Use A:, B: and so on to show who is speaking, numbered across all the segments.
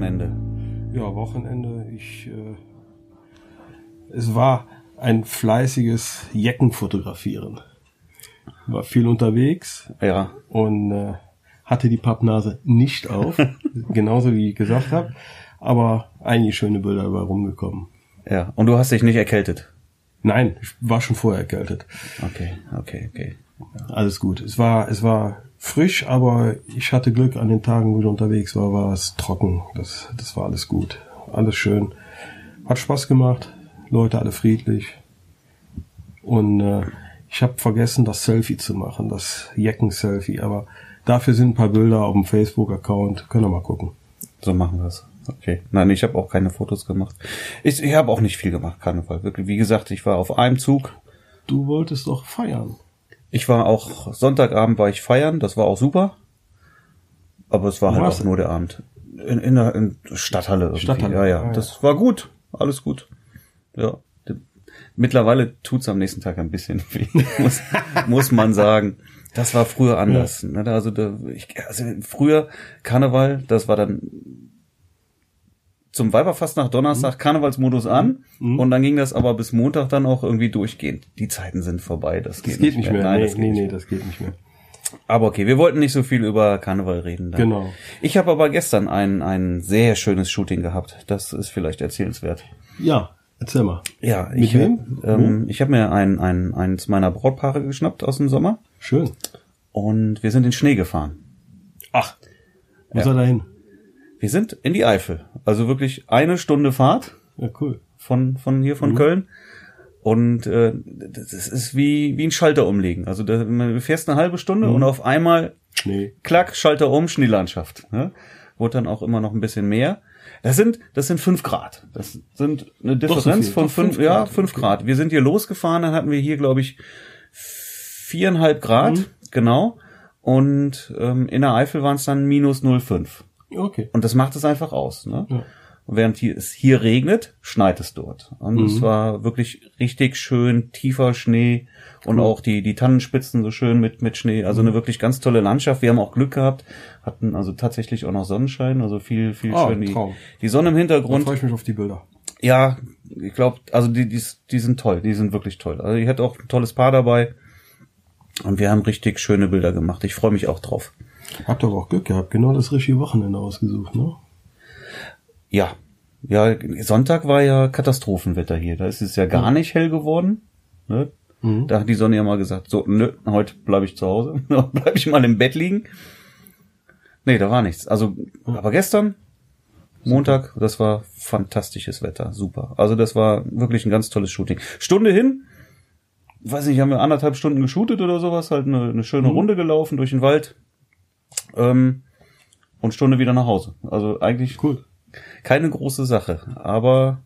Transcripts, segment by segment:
A: Wochenende?
B: Ja, Wochenende. Ich, äh, es war ein fleißiges Jecken fotografieren. War viel unterwegs.
A: Ja.
B: Und äh, hatte die Pappnase nicht auf, genauso wie ich gesagt habe. Aber einige schöne Bilder dabei rumgekommen.
A: Ja. Und du hast dich nicht erkältet?
B: Nein, ich war schon vorher erkältet.
A: Okay, okay, okay.
B: Alles gut. Es war, es war frisch, aber ich hatte Glück an den Tagen, wo ich unterwegs war, war es trocken. Das, das war alles gut. Alles schön. Hat Spaß gemacht. Leute alle friedlich. Und äh, ich habe vergessen, das Selfie zu machen, das Jecken-Selfie. Aber dafür sind ein paar Bilder auf dem Facebook-Account. Können wir mal gucken.
A: So machen wir es. Okay. Nein, ich habe auch keine Fotos gemacht. Ich, ich habe auch nicht viel gemacht, Karneval. Wirklich, wie gesagt, ich war auf einem Zug.
B: Du wolltest doch feiern.
A: Ich war auch Sonntagabend war ich feiern, das war auch super. Aber es war
B: Wo
A: halt auch
B: du?
A: nur der Abend. In, in der in Stadthalle irgendwie.
B: Stadthalle,
A: Ja, ja.
B: ja.
A: Das war gut. Alles gut. Ja. Mittlerweile tut's am nächsten Tag ein bisschen weh, muss, muss man sagen. Das war früher anders. Ne? Also, da, ich, also früher Karneval, das war dann zum Weiberfast nach Donnerstag Karnevalsmodus an und dann ging das aber bis Montag dann auch irgendwie durchgehend. Die Zeiten sind vorbei, das geht,
B: Das geht nicht mehr.
A: Nein,
B: nee,
A: das geht
B: nee,
A: nicht
B: nee,
A: mehr.
B: das geht nicht mehr.
A: Aber okay, wir wollten nicht so viel über Karneval reden. Dann.
B: Genau.
A: Ich habe aber gestern ein, ein sehr schönes Shooting gehabt. Das ist vielleicht erzählenswert.
B: Ja, erzähl mal.
A: Ja,
B: Mit
A: ich,
B: wem?
A: Ähm, ich habe mir ein, ein, eins meiner Brautpaare geschnappt aus dem Sommer
B: Schön.
A: und wir sind in Schnee gefahren.
B: Ach, wo
A: Ja.
B: soll er hin?
A: Wir sind in die Eifel. Also wirklich eine Stunde Fahrt
B: Ja, cool.
A: von, von hier von Köln. Und äh, das ist wie, wie ein Schalter umlegen. Also da, du fährst eine halbe Stunde und auf einmal
B: Schnee.
A: klack, Schalter um, Schneelandschaft. Ne? Wurde dann auch immer noch ein bisschen mehr. Das sind, das sind fünf Grad. Das sind eine
B: so
A: Differenz
B: viel.
A: von fünf,
B: fünf
A: ja,
B: Grad.
A: fünf
B: Okay.
A: Grad. Wir sind hier losgefahren, dann hatten wir hier, glaube ich, viereinhalb Grad,
B: Mhm.
A: genau. Und ähm, in der Eifel waren es dann minus 0,5.
B: Okay.
A: Und das macht es einfach aus. Ne?
B: Ja.
A: Und während hier, es hier regnet, schneit es dort. Und
B: Mhm.
A: es war wirklich richtig schön tiefer Schnee und auch die, die Tannenspitzen so schön mit, mit Schnee. Also
B: Mhm.
A: eine wirklich ganz tolle Landschaft. Wir haben auch Glück gehabt, hatten also tatsächlich auch noch Sonnenschein, also viel, viel
B: Ah,
A: schön. Die, die Sonne im
B: Da
A: Hintergrund.
B: freue ich mich auf die Bilder.
A: Ja, ich glaube, also die, die, die sind toll, die sind wirklich toll. Also ich hatte auch ein tolles Paar dabei. Und wir haben richtig schöne Bilder gemacht. Ich freue mich auch drauf.
B: Habt aber auch Glück gehabt, genau das richtige Wochenende ausgesucht, ne?
A: Ja. Ja, Sonntag war ja Katastrophenwetter hier. Da ist es ja gar nicht hell geworden. Ne?
B: Mhm.
A: Da hat die Sonne ja mal gesagt, so, nö, heute bleibe ich zu Hause. bleibe ich mal im Bett liegen. Nee, da war nichts. Also, aber gestern, Montag, das war fantastisches Wetter. Super. Also das war wirklich ein ganz tolles Shooting. Stunde hin, weiß nicht, haben wir anderthalb Stunden geshootet oder sowas, halt eine, eine schöne Runde gelaufen durch den Wald. Ähm, und Stunde wieder nach Hause. Also eigentlich
B: Cool.
A: keine große Sache, aber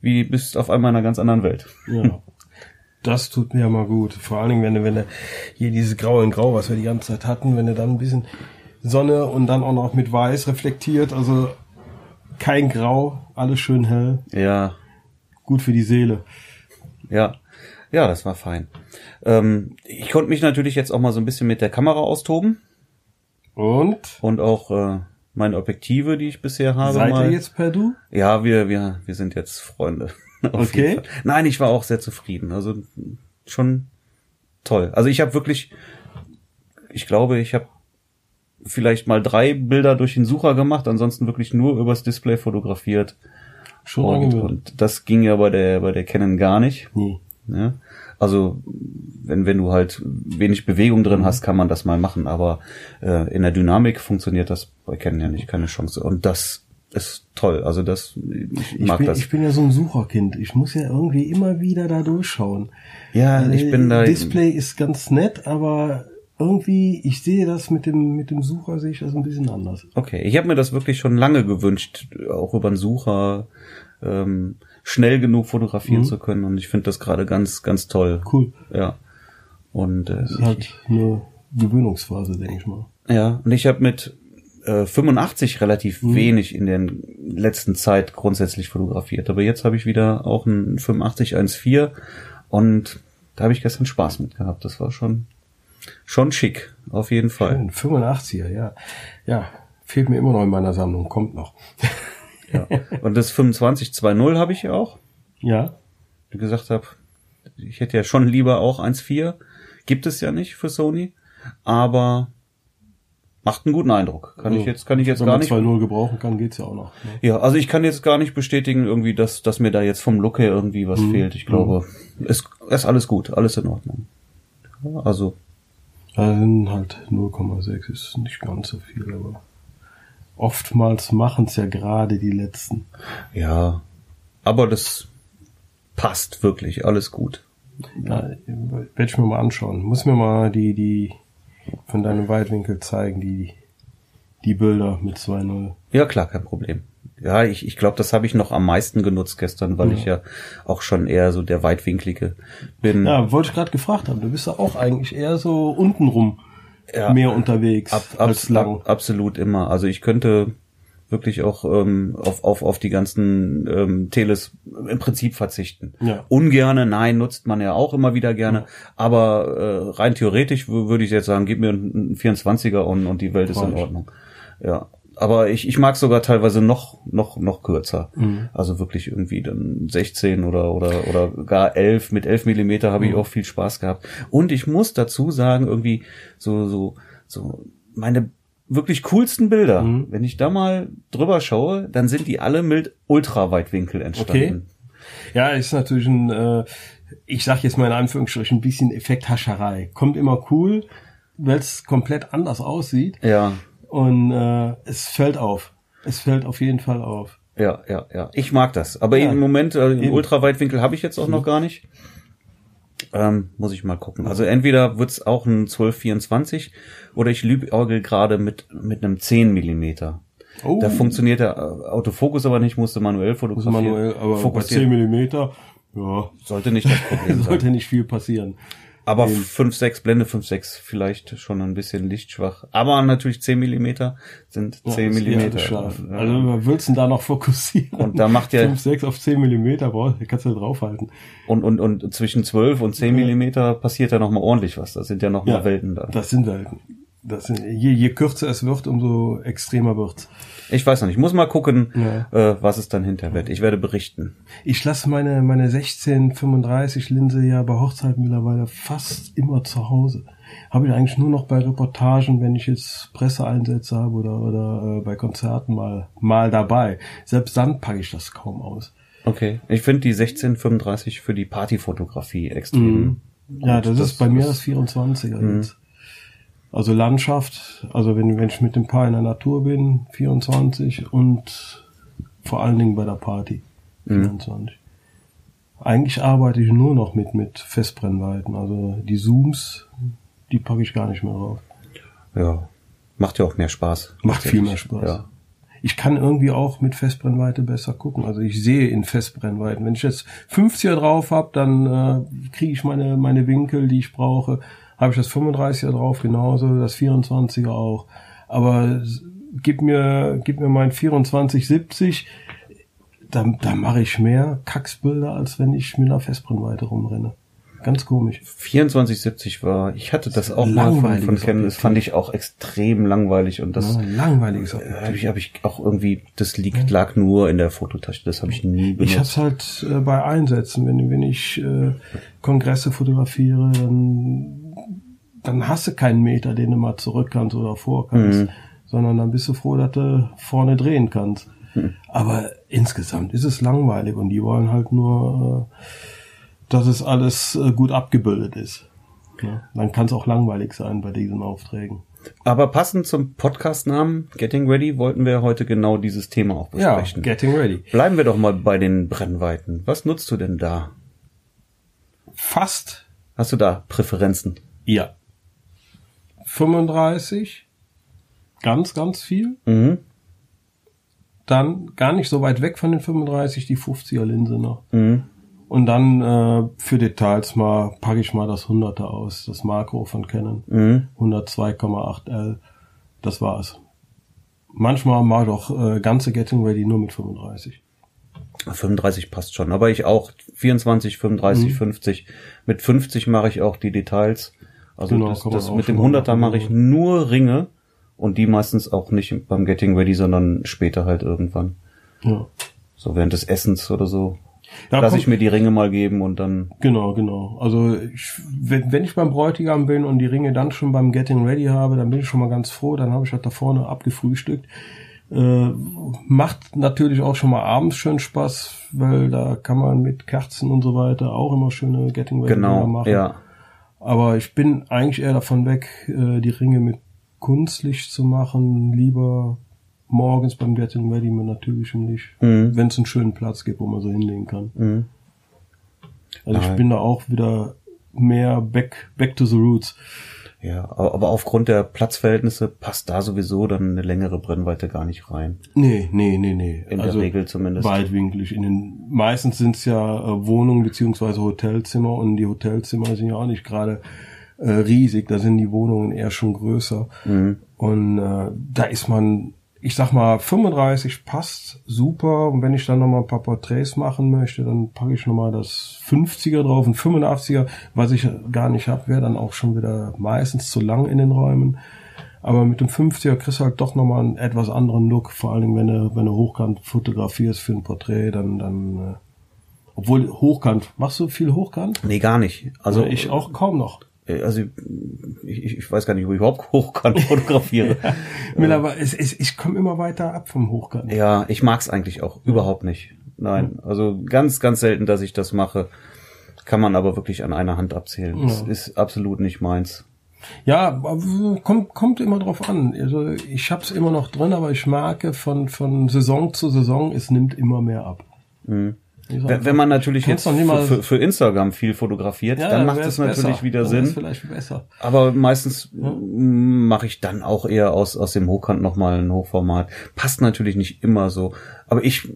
A: wie bist auf einmal in einer ganz anderen Welt.
B: Ja. Das tut mir ja mal gut. Vor allen Dingen, wenn du, wenn du hier dieses Grau in Grau, was wir die ganze Zeit hatten, wenn du dann ein bisschen Sonne und dann auch noch mit Weiß reflektiert, also kein Grau, alles schön hell,
A: Ja,
B: gut für die Seele.
A: ja, ja, das war fein. Ähm, ich konnte mich natürlich jetzt auch mal so ein bisschen mit der Kamera austoben
B: Und
A: und auch äh, meine Objektive, die ich bisher habe.
B: seid
A: mal.
B: ihr jetzt per Du?
A: Ja, wir, wir, wir sind jetzt Freunde.
B: Okay.
A: Nein, ich war auch sehr zufrieden. Also schon toll. Also ich habe wirklich, ich glaube, ich habe vielleicht mal drei Bilder durch den Sucher gemacht, ansonsten wirklich nur übers Display fotografiert.
B: Schon
A: Und, und das ging ja bei der bei der Canon gar nicht.
B: Nee.
A: Ne? Also wenn wenn du halt wenig Bewegung drin hast, kann man das mal machen, aber äh, in der Dynamik funktioniert das bei Canon ja nicht, keine Chance. Und das ist toll. Also das ich,
B: Ich
A: mag
B: bin,
A: das.
B: ich bin ja so ein Sucherkind. Ich muss ja irgendwie immer wieder da durchschauen.
A: ja, ich bin da.
B: Äh, Display ist ganz nett, aber irgendwie, ich sehe das mit dem, mit dem Sucher sehe ich das ein bisschen anders.
A: Okay, ich habe mir das wirklich schon lange gewünscht, auch über einen Sucher ähm, schnell genug fotografieren zu können. Und ich finde das gerade ganz, ganz toll.
B: Cool.
A: Ja. Und äh,
B: Das ist halt eine Gewöhnungsphase, denke ich mal.
A: Ja, und ich habe mit äh, 85 relativ
B: Mhm.
A: wenig in der letzten Zeit grundsätzlich fotografiert. Aber jetzt habe ich wieder auch ein 85 1.4 und da habe ich gestern Spaß mit gehabt. Das war schon schon schick, auf jeden Fall.
B: Schön, 85er, ja. Ja, Fehlt mir immer noch in meiner Sammlung, kommt noch.
A: Ja. Und das 2520 habe ich ja auch.
B: Ja.
A: Wie gesagt habe, ich hätte ja schon lieber auch 1.4. Gibt es ja nicht für Sony. Aber macht einen guten Eindruck. Kann ich jetzt, kann ich jetzt
B: Wenn
A: gar
B: man
A: nicht.
B: 2.0 gebrauchen kann, geht's ja auch noch. Ne?
A: Ja, also ich kann jetzt gar nicht bestätigen, irgendwie, dass, dass mir da jetzt vom Look her irgendwie was fehlt. Ich glaube, es ist alles gut, alles in Ordnung. Ja, Also,
B: sind halt 0,6 ist nicht ganz so viel, aber oftmals machen's ja gerade die letzten.
A: ja. Aber das passt wirklich, alles gut.
B: Ja, werde ich mir mal anschauen. Muss mir mal die, die von deinem Weitwinkel zeigen, die, die Bilder mit 2.0.
A: Ja, klar, kein Problem. Ja, ich, ich glaube, das habe ich noch am meisten genutzt gestern, weil ich ja auch schon eher so der Weitwinklige bin.
B: Ja, wollte ich gerade gefragt haben. Du bist ja auch eigentlich eher so untenrum
A: Ja.
B: mehr unterwegs
A: Ab,
B: als
A: abs
B: lang.
A: ab, absolut immer. Also ich könnte wirklich auch ähm, auf, auf, auf die ganzen ähm, Teles im Prinzip verzichten.
B: Ja.
A: Ungerne, nein, nutzt man ja auch immer wieder gerne. Aber äh, rein theoretisch wü- würde ich jetzt sagen, gib mir einen 24er und, und die Welt ist in. Ordnung. Ja. Aber ich, ich mag sogar teilweise noch, noch, noch kürzer.
B: Mhm.
A: Also wirklich irgendwie dann 16 oder, oder, oder gar 11. Mit 11 Millimeter
B: Mhm.
A: habe ich auch viel Spaß gehabt. Und ich muss dazu sagen, irgendwie so, so, so meine wirklich coolsten Bilder,
B: Mhm.
A: wenn ich da mal drüber schaue, dann sind die alle mit Ultraweitwinkel entstanden.
B: Ja, ist natürlich ein, äh, ich sag jetzt mal in Anführungsstrichen, ein bisschen Effekthascherei. Kommt immer cool, weil es komplett anders aussieht
A: Ja,
B: und äh, es fällt auf. Es fällt auf jeden Fall auf.
A: ja, ja, ja. Ich mag das. Aber
B: Ja.
A: im Moment, äh,
B: Eben.
A: Ultraweitwinkel habe ich jetzt auch noch gar nicht. Ähm, muss ich mal gucken. Also entweder wird's auch ein 1224 oder ich liebäugel gerade mit, mit einem 10 Millimeter.
B: Oh.
A: Da funktioniert der äh, Autofokus aber nicht, musste manuell fotografieren.
B: manuell, aber bei
A: Fokussieren
B: 10 Millimeter, ja,
A: sollte nicht das Problem sein.
B: sollte nicht viel passieren.
A: Aber 5,6, Blende 5,6 vielleicht schon ein bisschen lichtschwach. Aber natürlich 10 Millimeter sind 10
B: Ja, ist eher
A: Millimeter.
B: scharf.
A: Ja.
B: Also, wer willst du da noch fokussieren?
A: Und da macht ja-
B: 5, 6 auf 10 Millimeter, boah, da kannst du da draufhalten.
A: Und, und, und zwischen 12 und 10 Millimeter passiert ja noch mal ordentlich was. Das sind ja noch mal Welten da.
B: Das sind Welten. Das sind, je, je kürzer es wird, umso extremer wird's.
A: Ich weiß noch nicht. Ich muss mal gucken,
B: Ja.
A: äh, was es dann hinter wird. Ich werde berichten.
B: Ich lasse meine, meine 1635 Linse ja bei Hochzeiten mittlerweile fast immer zu Hause. Habe ich eigentlich nur noch bei Reportagen, wenn ich jetzt Presseeinsätze habe oder, oder äh, bei Konzerten mal, mal dabei. Selbst dann packe ich das kaum aus.
A: Okay. Ich finde die 1635 für die Partyfotografie extrem.
B: Ja, das,
A: das
B: ist bei mir das 24er jetzt. Also Landschaft, also wenn, wenn ich mit dem Paar in der Natur bin, 24 und vor allen Dingen bei der Party, 24. Eigentlich arbeite ich nur noch mit, mit Festbrennweiten. Also die Zooms, die packe ich gar nicht mehr drauf.
A: Ja. Macht ja auch mehr Spaß.
B: Macht viel mehr Spaß.
A: Ja.
B: Ich kann irgendwie auch mit Festbrennweite besser gucken. Also ich sehe in Festbrennweiten. Wenn ich jetzt 50er drauf habe, dann äh, kriege ich meine, meine Winkel, die ich brauche. Habe ich das 35er drauf, genauso, das 24er auch. Aber gib mir, gib mir mein 2470, da, da mache ich mehr Kacksbilder, als wenn ich mit einer Festbrennweite rumrenne. Ganz komisch.
A: 2470 war, ich hatte das auch mal von, von Canon, das fand ich auch extrem langweilig und das
B: Ja, langweiliges
A: äh, habe ich, hab ich auch irgendwie, das liegt, lag nur in der Fototasche, das habe ich nie
B: Ich hab's
A: benutzt.
B: halt äh, bei Einsätzen, wenn, wenn ich äh, Kongresse fotografiere, dann, dann hast du keinen Meter, den du mal zurück kannst oder vor kannst,
A: Mhm.
B: sondern dann bist du froh, dass du vorne drehen kannst.
A: Mhm.
B: Aber insgesamt ist es langweilig und die wollen halt nur, äh, dass es alles äh, gut abgebildet ist. Ja, dann kann es auch langweilig sein bei diesen Aufträgen.
A: Aber passend zum Podcastnamen Getting Ready wollten wir heute genau dieses Thema auch
B: Ja,
A: besprechen.
B: getting ready.
A: Bleiben wir doch mal bei den Brennweiten. Was nutzt du denn da?
B: Fast
A: Hast du da Präferenzen?
B: Ja. 35, ganz, ganz viel.
A: Mhm.
B: Dann gar nicht so weit weg von den 35 die 50er Linse noch.
A: Mhm.
B: Und dann äh, für Details mal packe ich mal das 100er aus, das Makro von Canon.
A: Mhm.
B: 102,8L. Das war's. Manchmal mal doch äh, ganze Getting Ready nur mit 35.
A: 35 passt schon, aber ich auch 24, 35,
B: Mhm.
A: 50. Mit 50 mache ich auch die Details. Also
B: Genau,
A: das, das mit dem
B: schon mal
A: 100er
B: machen.
A: mache ich nur Ringe Und die meistens auch nicht beim Getting Ready, sondern später halt irgendwann.
B: Ja.
A: So während des Essens oder so.
B: Ja,
A: Lass ich mir die Ringe mal geben und dann.
B: Genau, genau. Also ich, wenn, wenn ich beim Bräutigam bin und die Ringe dann schon beim Getting Ready habe, dann bin ich schon mal ganz froh. Dann habe ich halt da vorne abgefrühstückt. Äh, macht natürlich auch schon mal abends schön Spaß, weil da kann man mit Kerzen und so weiter auch immer schöne Getting Ready
A: Genau,
B: machen.
A: ja.
B: Aber ich bin eigentlich eher davon weg, äh, die Ringe mit Kunstlicht zu machen. Lieber morgens beim Getting Ready mit natürlichem Licht,
A: Mhm.
B: wenn es einen schönen Platz gibt, wo man so hinlegen kann.
A: Mhm.
B: Also ich
A: Nein.
B: bin da auch wieder mehr back, back to the roots.
A: Ja, aber aufgrund der Platzverhältnisse passt da sowieso dann eine längere Brennweite gar nicht rein.
B: Nee, nee, nee, nee.
A: In der Regel zumindest.
B: Weitwinklig. In den, meistens sind es ja äh, Wohnungen beziehungsweise Hotelzimmer und die Hotelzimmer sind ja auch nicht gerade äh, riesig. Da sind die Wohnungen eher schon größer.
A: Mhm.
B: Und äh, da ist man, ich sag mal, 35 passt super. Und wenn ich dann nochmal ein paar Porträts machen möchte, dann packe ich nochmal das 50er drauf. Und 85er, was ich gar nicht hab, wäre dann auch schon wieder meistens zu lang in den Räumen. Aber mit dem 50er kriegst du halt doch nochmal einen etwas anderen Look. Vor allen Dingen, wenn du, wenn du hochkant fotografierst für ein Porträt, dann, dann, äh, obwohl hochkant, machst du viel hochkant?
A: Nee, gar nicht. Also
B: Also ich auch kaum noch.
A: Äh, Also ich, ich- weiß gar nicht, wo ich überhaupt hochkant fotografiere.
B: Mittlerweile, es, es, ich komme immer weiter ab vom Hochkant.
A: ja, ich mag's eigentlich auch überhaupt nicht. Nein, also ganz, ganz selten, dass ich das mache. Kann man aber wirklich an einer Hand abzählen. Das
B: Ja.
A: ist absolut nicht meins.
B: Ja, kommt, kommt immer drauf an. Also ich hab's immer noch drin, aber ich merke von, von Saison zu Saison, es nimmt immer mehr ab.
A: Mhm. Wenn wenn man natürlich jetzt für, für, für Instagram viel fotografiert,
B: Ja,
A: dann macht es natürlich
B: besser.
A: wieder Sinn.
B: Vielleicht besser.
A: Aber meistens mm, mache ich dann auch eher aus, aus dem Hochkant nochmal ein Hochformat. Passt natürlich nicht immer so. Aber ich,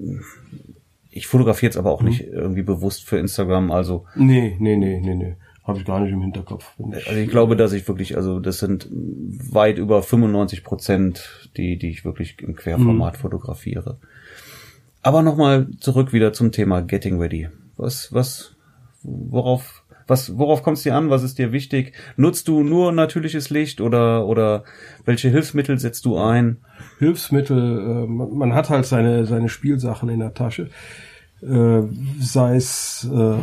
A: ich fotografiere jetzt aber auch nicht irgendwie bewusst für Instagram. Also,
B: Nee, nee, nee, nee, nee. Habe ich gar nicht im Hinterkopf. Ich-
A: also ich glaube, dass ich wirklich, also das sind weit über 95 Prozent, die, die ich wirklich im Querformat fotografiere. Aber nochmal zurück wieder zum Thema Getting Ready. Was, was, worauf, was, worauf kommt es dir an? Was ist dir wichtig? Nutzt du nur natürliches Licht oder, oder welche Hilfsmittel setzt du ein?
B: Hilfsmittel, äh, man, hat halt seine, seine Spielsachen in der Tasche. Äh, sei es äh,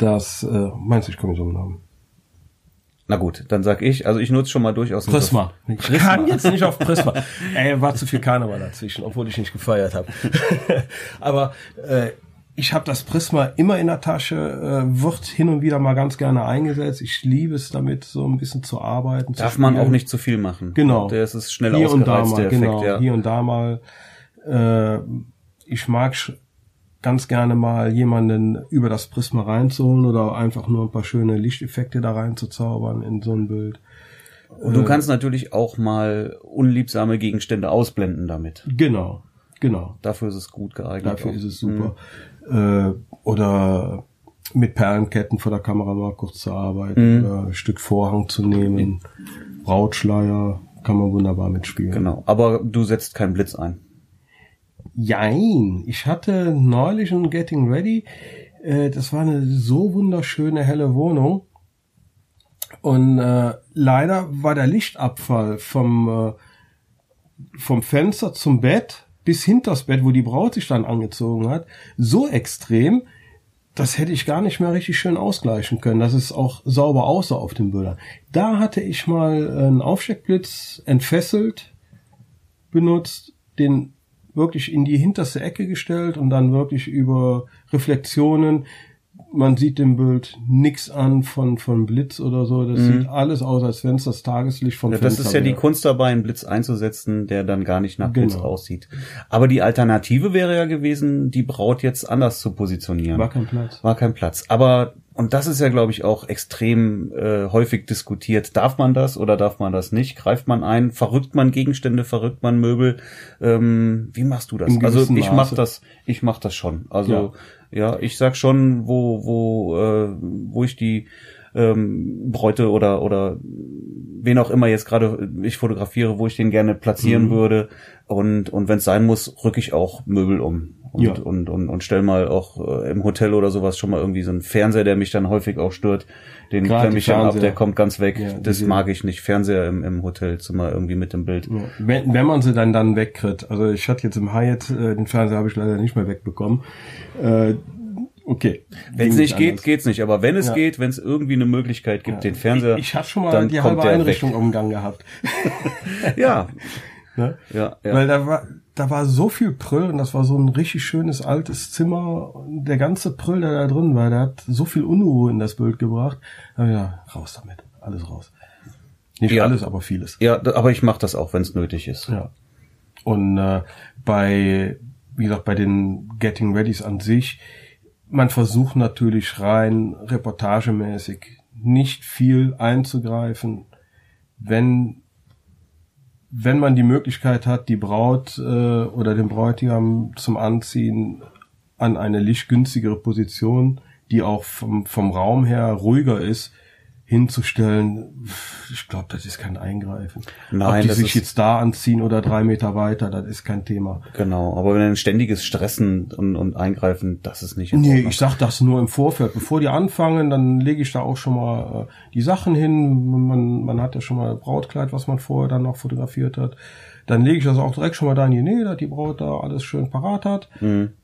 B: das, äh, meinst du, ich komme nicht auf den Namen?
A: Na gut, dann sag ich, also ich nutze schon mal durchaus ein
B: Prisma. Ich kann jetzt nicht auf Prisma. Ey, war zu viel Karneval dazwischen, obwohl ich nicht gefeiert habe. Aber äh, ich habe das Prisma immer in der Tasche, äh, wird hin und wieder mal ganz gerne eingesetzt. Ich liebe es damit, so ein bisschen zu arbeiten.
A: Darf
B: zu
A: man auch nicht zu viel machen.
B: Genau.
A: Der ist es schnell
B: hier und da
A: ausgereizt,
B: mal,
A: der Effekt,
B: genau,
A: ja.
B: hier und da mal. Äh, ich mag ganz gerne mal jemanden über das Prisma reinzuholen oder einfach nur ein paar schöne Lichteffekte da reinzuzaubern in so ein Bild.
A: Und du kannst natürlich auch mal unliebsame Gegenstände ausblenden damit.
B: Genau, genau.
A: Dafür ist es gut geeignet.
B: Dafür
A: auch.
B: ist es super. Äh, oder mit Perlenketten vor der Kamera mal kurz zu arbeiten
A: Mhm.
B: oder ein Stück Vorhang zu nehmen. Brautschleier kann man wunderbar mitspielen.
A: Genau. Aber du setzt keinen Blitz ein.
B: Jein. Ich hatte neulich ein Getting Ready. Äh, das war eine so wunderschöne helle Wohnung. Und äh, leider war der Lichtabfall vom, äh, vom Fenster zum Bett bis hinters Bett, wo die Braut sich dann angezogen hat, so extrem, das hätte ich gar nicht mehr richtig schön ausgleichen können, dass es auch sauber aussah auf den Bildern. Da hatte ich mal einen Aufsteckblitz entfesselt, benutzt, den wirklich in die hinterste Ecke gestellt und dann wirklich über Reflexionen. Man sieht dem Bild nix an von, von Blitz oder so. Das sieht alles aus, als wenn es das Tageslicht
A: Mhm. Ja, das
B: Fenster
A: ist ja die
B: wäre.
A: Kunst dabei, einen Blitz einzusetzen, der dann gar nicht nach Blitz
B: Genau.
A: aussieht. Aber die Alternative wäre ja gewesen, die Braut jetzt anders zu positionieren.
B: War kein Platz.
A: War kein Platz. Aber, und das ist ja, glaube ich, auch extrem äh, häufig diskutiert. Darf man das oder darf man das nicht? Greift man ein? Verrückt man Gegenstände? Verrückt man Möbel? Ähm, wie machst du das? Also ich mach
B: Maße.
A: das, ich mach das schon. Also ja, ich sag schon, wo, wo, äh, wo ich die ähm, Bräute oder oder wen auch immer jetzt gerade ich fotografiere, wo ich den gerne platzieren würde und und wenn es sein muss, rücke ich auch Möbel um. Und,
B: Ja.
A: und, und, und stell mal auch äh, im Hotel oder sowas schon mal irgendwie so einen Fernseher, der mich dann häufig auch stört. Den klemme ich dann ab, der kommt ganz weg.
B: Ja,
A: das
B: diese-
A: mag ich nicht. Fernseher im, im Hotelzimmer irgendwie mit dem Bild.
B: Ja. Wenn, wenn man sie dann dann wegkriegt. Also ich hatte jetzt im Hyatt, äh, den Fernseher habe ich leider nicht mehr wegbekommen. Äh, okay.
A: Wenn es nicht geht,
B: anders.
A: geht's nicht. Aber wenn es
B: Ja.
A: geht, wenn es irgendwie eine Möglichkeit gibt, den Fernseher,
B: Ich, ich hatte schon mal die halbe
A: der
B: Einrichtung um den Gang gehabt.
A: ja,
B: Ne?
A: ja, ja.
B: Weil da war, da war so viel Prüll und das war so ein richtig schönes altes Zimmer. Der ganze Prüll, der da drin war, der hat so viel Unruhe in das Bild gebracht. Gedacht, raus damit, alles raus. Nicht
A: Ja.
B: alles, aber vieles.
A: ja, aber ich mache das auch, wenn es nötig ist.
B: Ja. Und äh, bei, wie gesagt, bei den Getting Readys an sich, man versucht natürlich rein reportagemäßig nicht viel einzugreifen. Wenn wenn man die Möglichkeit hat, die Braut äh, oder den Bräutigam zum Anziehen an eine lichtgünstigere Position, die auch vom, vom Raum her ruhiger ist, hinzustellen, ich glaube, das ist kein Eingreifen.
A: Nein,
B: Ob die
A: das
B: sich jetzt da anziehen oder drei Meter weiter, das ist kein Thema.
A: Genau, aber wenn ein ständiges Stressen und, und Eingreifen, das ist nicht
B: Nee, ich sag das nur im Vorfeld. Bevor die anfangen, dann lege ich da auch schon mal äh, die Sachen hin. Man, man hat ja schon mal Brautkleid, was man vorher dann noch fotografiert hat. Dann lege ich das auch direkt schon mal da in die Nähe, dass die Braut da alles schön parat hat.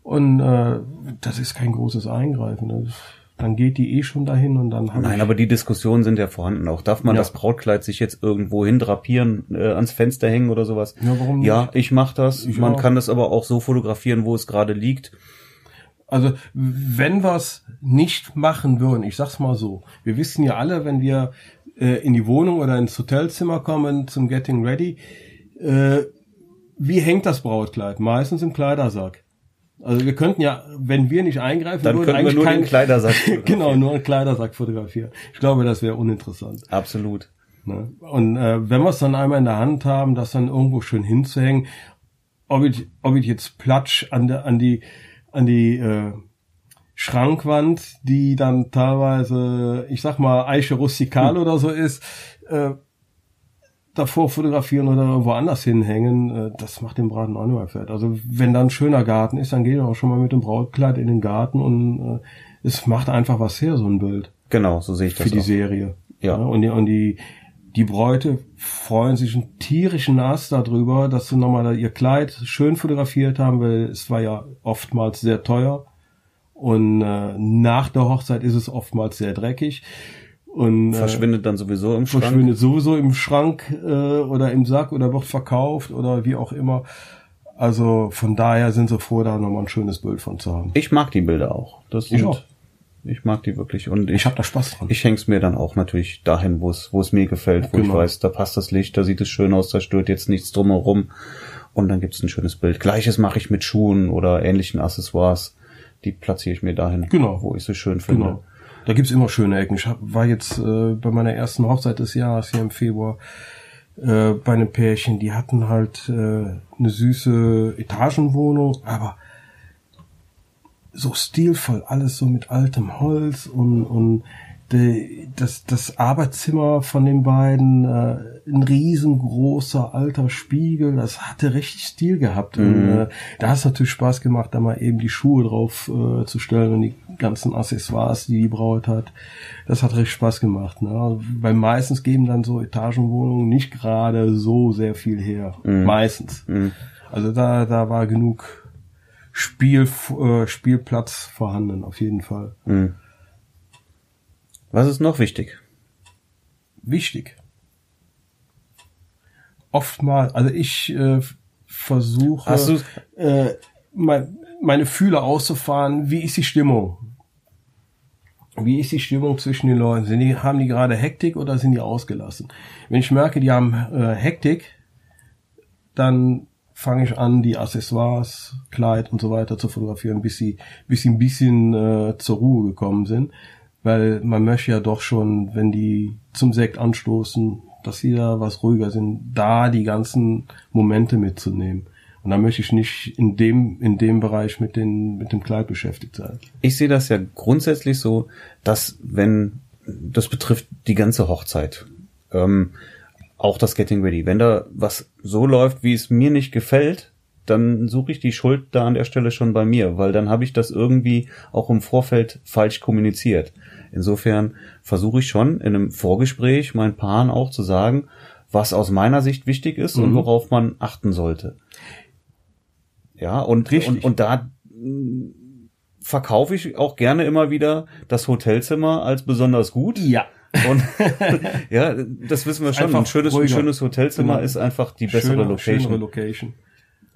B: Und äh, das ist kein großes Eingreifen. Das, dann geht die eh schon dahin und dann habe
A: Nein, aber die Diskussionen sind ja vorhanden. Auch darf man
B: Ja.
A: das Brautkleid sich jetzt irgendwo hindrapieren, äh, ans Fenster hängen oder sowas?
B: Ja, warum
A: Ja,
B: nicht?
A: ich mach das.
B: Ich
A: man
B: auch.
A: kann das aber auch so fotografieren, wo es gerade liegt.
B: Also wenn wir es nicht machen würden, ich sag's mal so, wir wissen ja alle, wenn wir äh, in die Wohnung oder ins Hotelzimmer kommen zum Getting Ready, äh, wie hängt das Brautkleid? Meistens im Kleidersack. Also wir könnten ja, wenn wir nicht eingreifen
A: Dann
B: würden,
A: könnten wir
B: eigentlich
A: nur
B: kein,
A: Kleidersack fotografieren.
B: genau, nur einen Kleidersack fotografieren. Ich glaube, das wäre uninteressant.
A: Absolut.
B: Ne? Und äh, wenn wir es dann einmal in der Hand haben, das dann irgendwo schön hinzuhängen, ob ich, ob ich jetzt platsch an der, an die, an die äh, Schrankwand, die dann teilweise, ich sag mal, Eiche rustikal
A: Hm.
B: oder so ist, äh, davor fotografieren oder woanders hinhängen, äh, das macht den Braten auch nicht mehr fett. Also wenn da ein schöner Garten ist, dann geht er auch schon mal mit dem Brautkleid in den Garten und äh, es macht einfach was her, so ein Bild
A: Genau, so sehe ich das
B: für die
A: auch.
B: Serie.
A: Ja.
B: und die, und die, die Bräute freuen sich einen tierischen Ast darüber, dass sie nochmal ihr Kleid schön fotografiert haben, weil es war ja oftmals sehr teuer. Und äh, nach der Hochzeit ist es oftmals sehr dreckig. Und äh,
A: Verschwindet dann sowieso im Schrank.
B: verschwindet sowieso im Schrank äh, oder im Sack oder wird verkauft oder wie auch immer. Also von daher sind sie froh, da nochmal ein schönes Bild von zu haben.
A: Ich mag die Bilder auch. Das
B: Ich
A: sind,
B: auch.
A: Ich mag die wirklich. Und
B: Ich
A: ich,
B: habe da Spaß dran.
A: ich häng's mir dann auch natürlich dahin, wo es, wo es mir gefällt, wo ich
B: Genau.
A: weiß, da passt das Licht, da sieht es schön aus, da stört jetzt nichts drumherum. Und dann gibt's ein schönes Bild. Gleiches mache ich mit Schuhen oder ähnlichen Accessoires. Die platziere ich mir dahin,
B: Genau.
A: wo ich sie schön finde.
B: Genau. Da gibt's immer schöne Ecken. Ich hab, war jetzt äh, bei meiner ersten Hochzeit des Jahres hier im Februar äh, bei einem Pärchen, die hatten halt äh, eine süße Etagenwohnung, aber so stilvoll, alles so mit altem Holz und, und de, das, das Arbeitszimmer von den beiden, äh, ein riesengroßer alter Spiegel, das hatte richtig Stil gehabt. Und, äh, da hat es natürlich Spaß gemacht, da mal eben die Schuhe drauf äh, zu stellen und die ganzen Accessoires, die die Braut hat. Das hat richtig Spaß gemacht. Ne? Weil meistens geben dann so Etagenwohnungen nicht gerade so sehr viel her. Meistens. Also da, da war genug Spiel, äh, Spielplatz vorhanden, auf jeden Fall.
A: Mhm. Was ist noch wichtig?
B: Wichtig. Oftmal, also ich äh, versuche, äh, mein, meine Fühler auszufahren, wie ist die Stimmung? Wie ist die Stimmung zwischen den Leuten? Sind die, haben die gerade Hektik oder sind die ausgelassen? Wenn ich merke, die haben äh, Hektik, dann fange ich an, die Accessoires, Kleid und so weiter zu fotografieren, bis sie, bis sie ein bisschen äh, zur Ruhe gekommen sind. Weil man möchte ja doch schon, wenn die zum Sekt anstoßen, dass sie da was ruhiger sind, da die ganzen Momente mitzunehmen. Und da möchte ich nicht in dem, in dem Bereich mit, den, mit dem Kleid beschäftigt sein.
A: Ich sehe das ja grundsätzlich so, dass wenn, das betrifft die ganze Hochzeit, ähm, auch das Getting Ready, wenn da was so läuft, wie es mir nicht gefällt, dann suche ich die Schuld da an der Stelle schon bei mir, weil dann habe ich das irgendwie auch im Vorfeld falsch kommuniziert. Insofern versuche ich schon in einem Vorgespräch meinen Paaren auch zu sagen, was aus meiner Sicht wichtig ist und
B: Mhm.
A: worauf man achten sollte. Ja, und,
B: Richtig.
A: und, und da mh, verkaufe ich auch gerne immer wieder das Hotelzimmer als besonders gut.
B: Ja.
A: Und ja, das wissen wir schon.
B: Einfach
A: Ein schönes, ein schönes Hotelzimmer
B: Genau.
A: ist einfach die bessere
B: Schöne,
A: Location.
B: Schönere Location.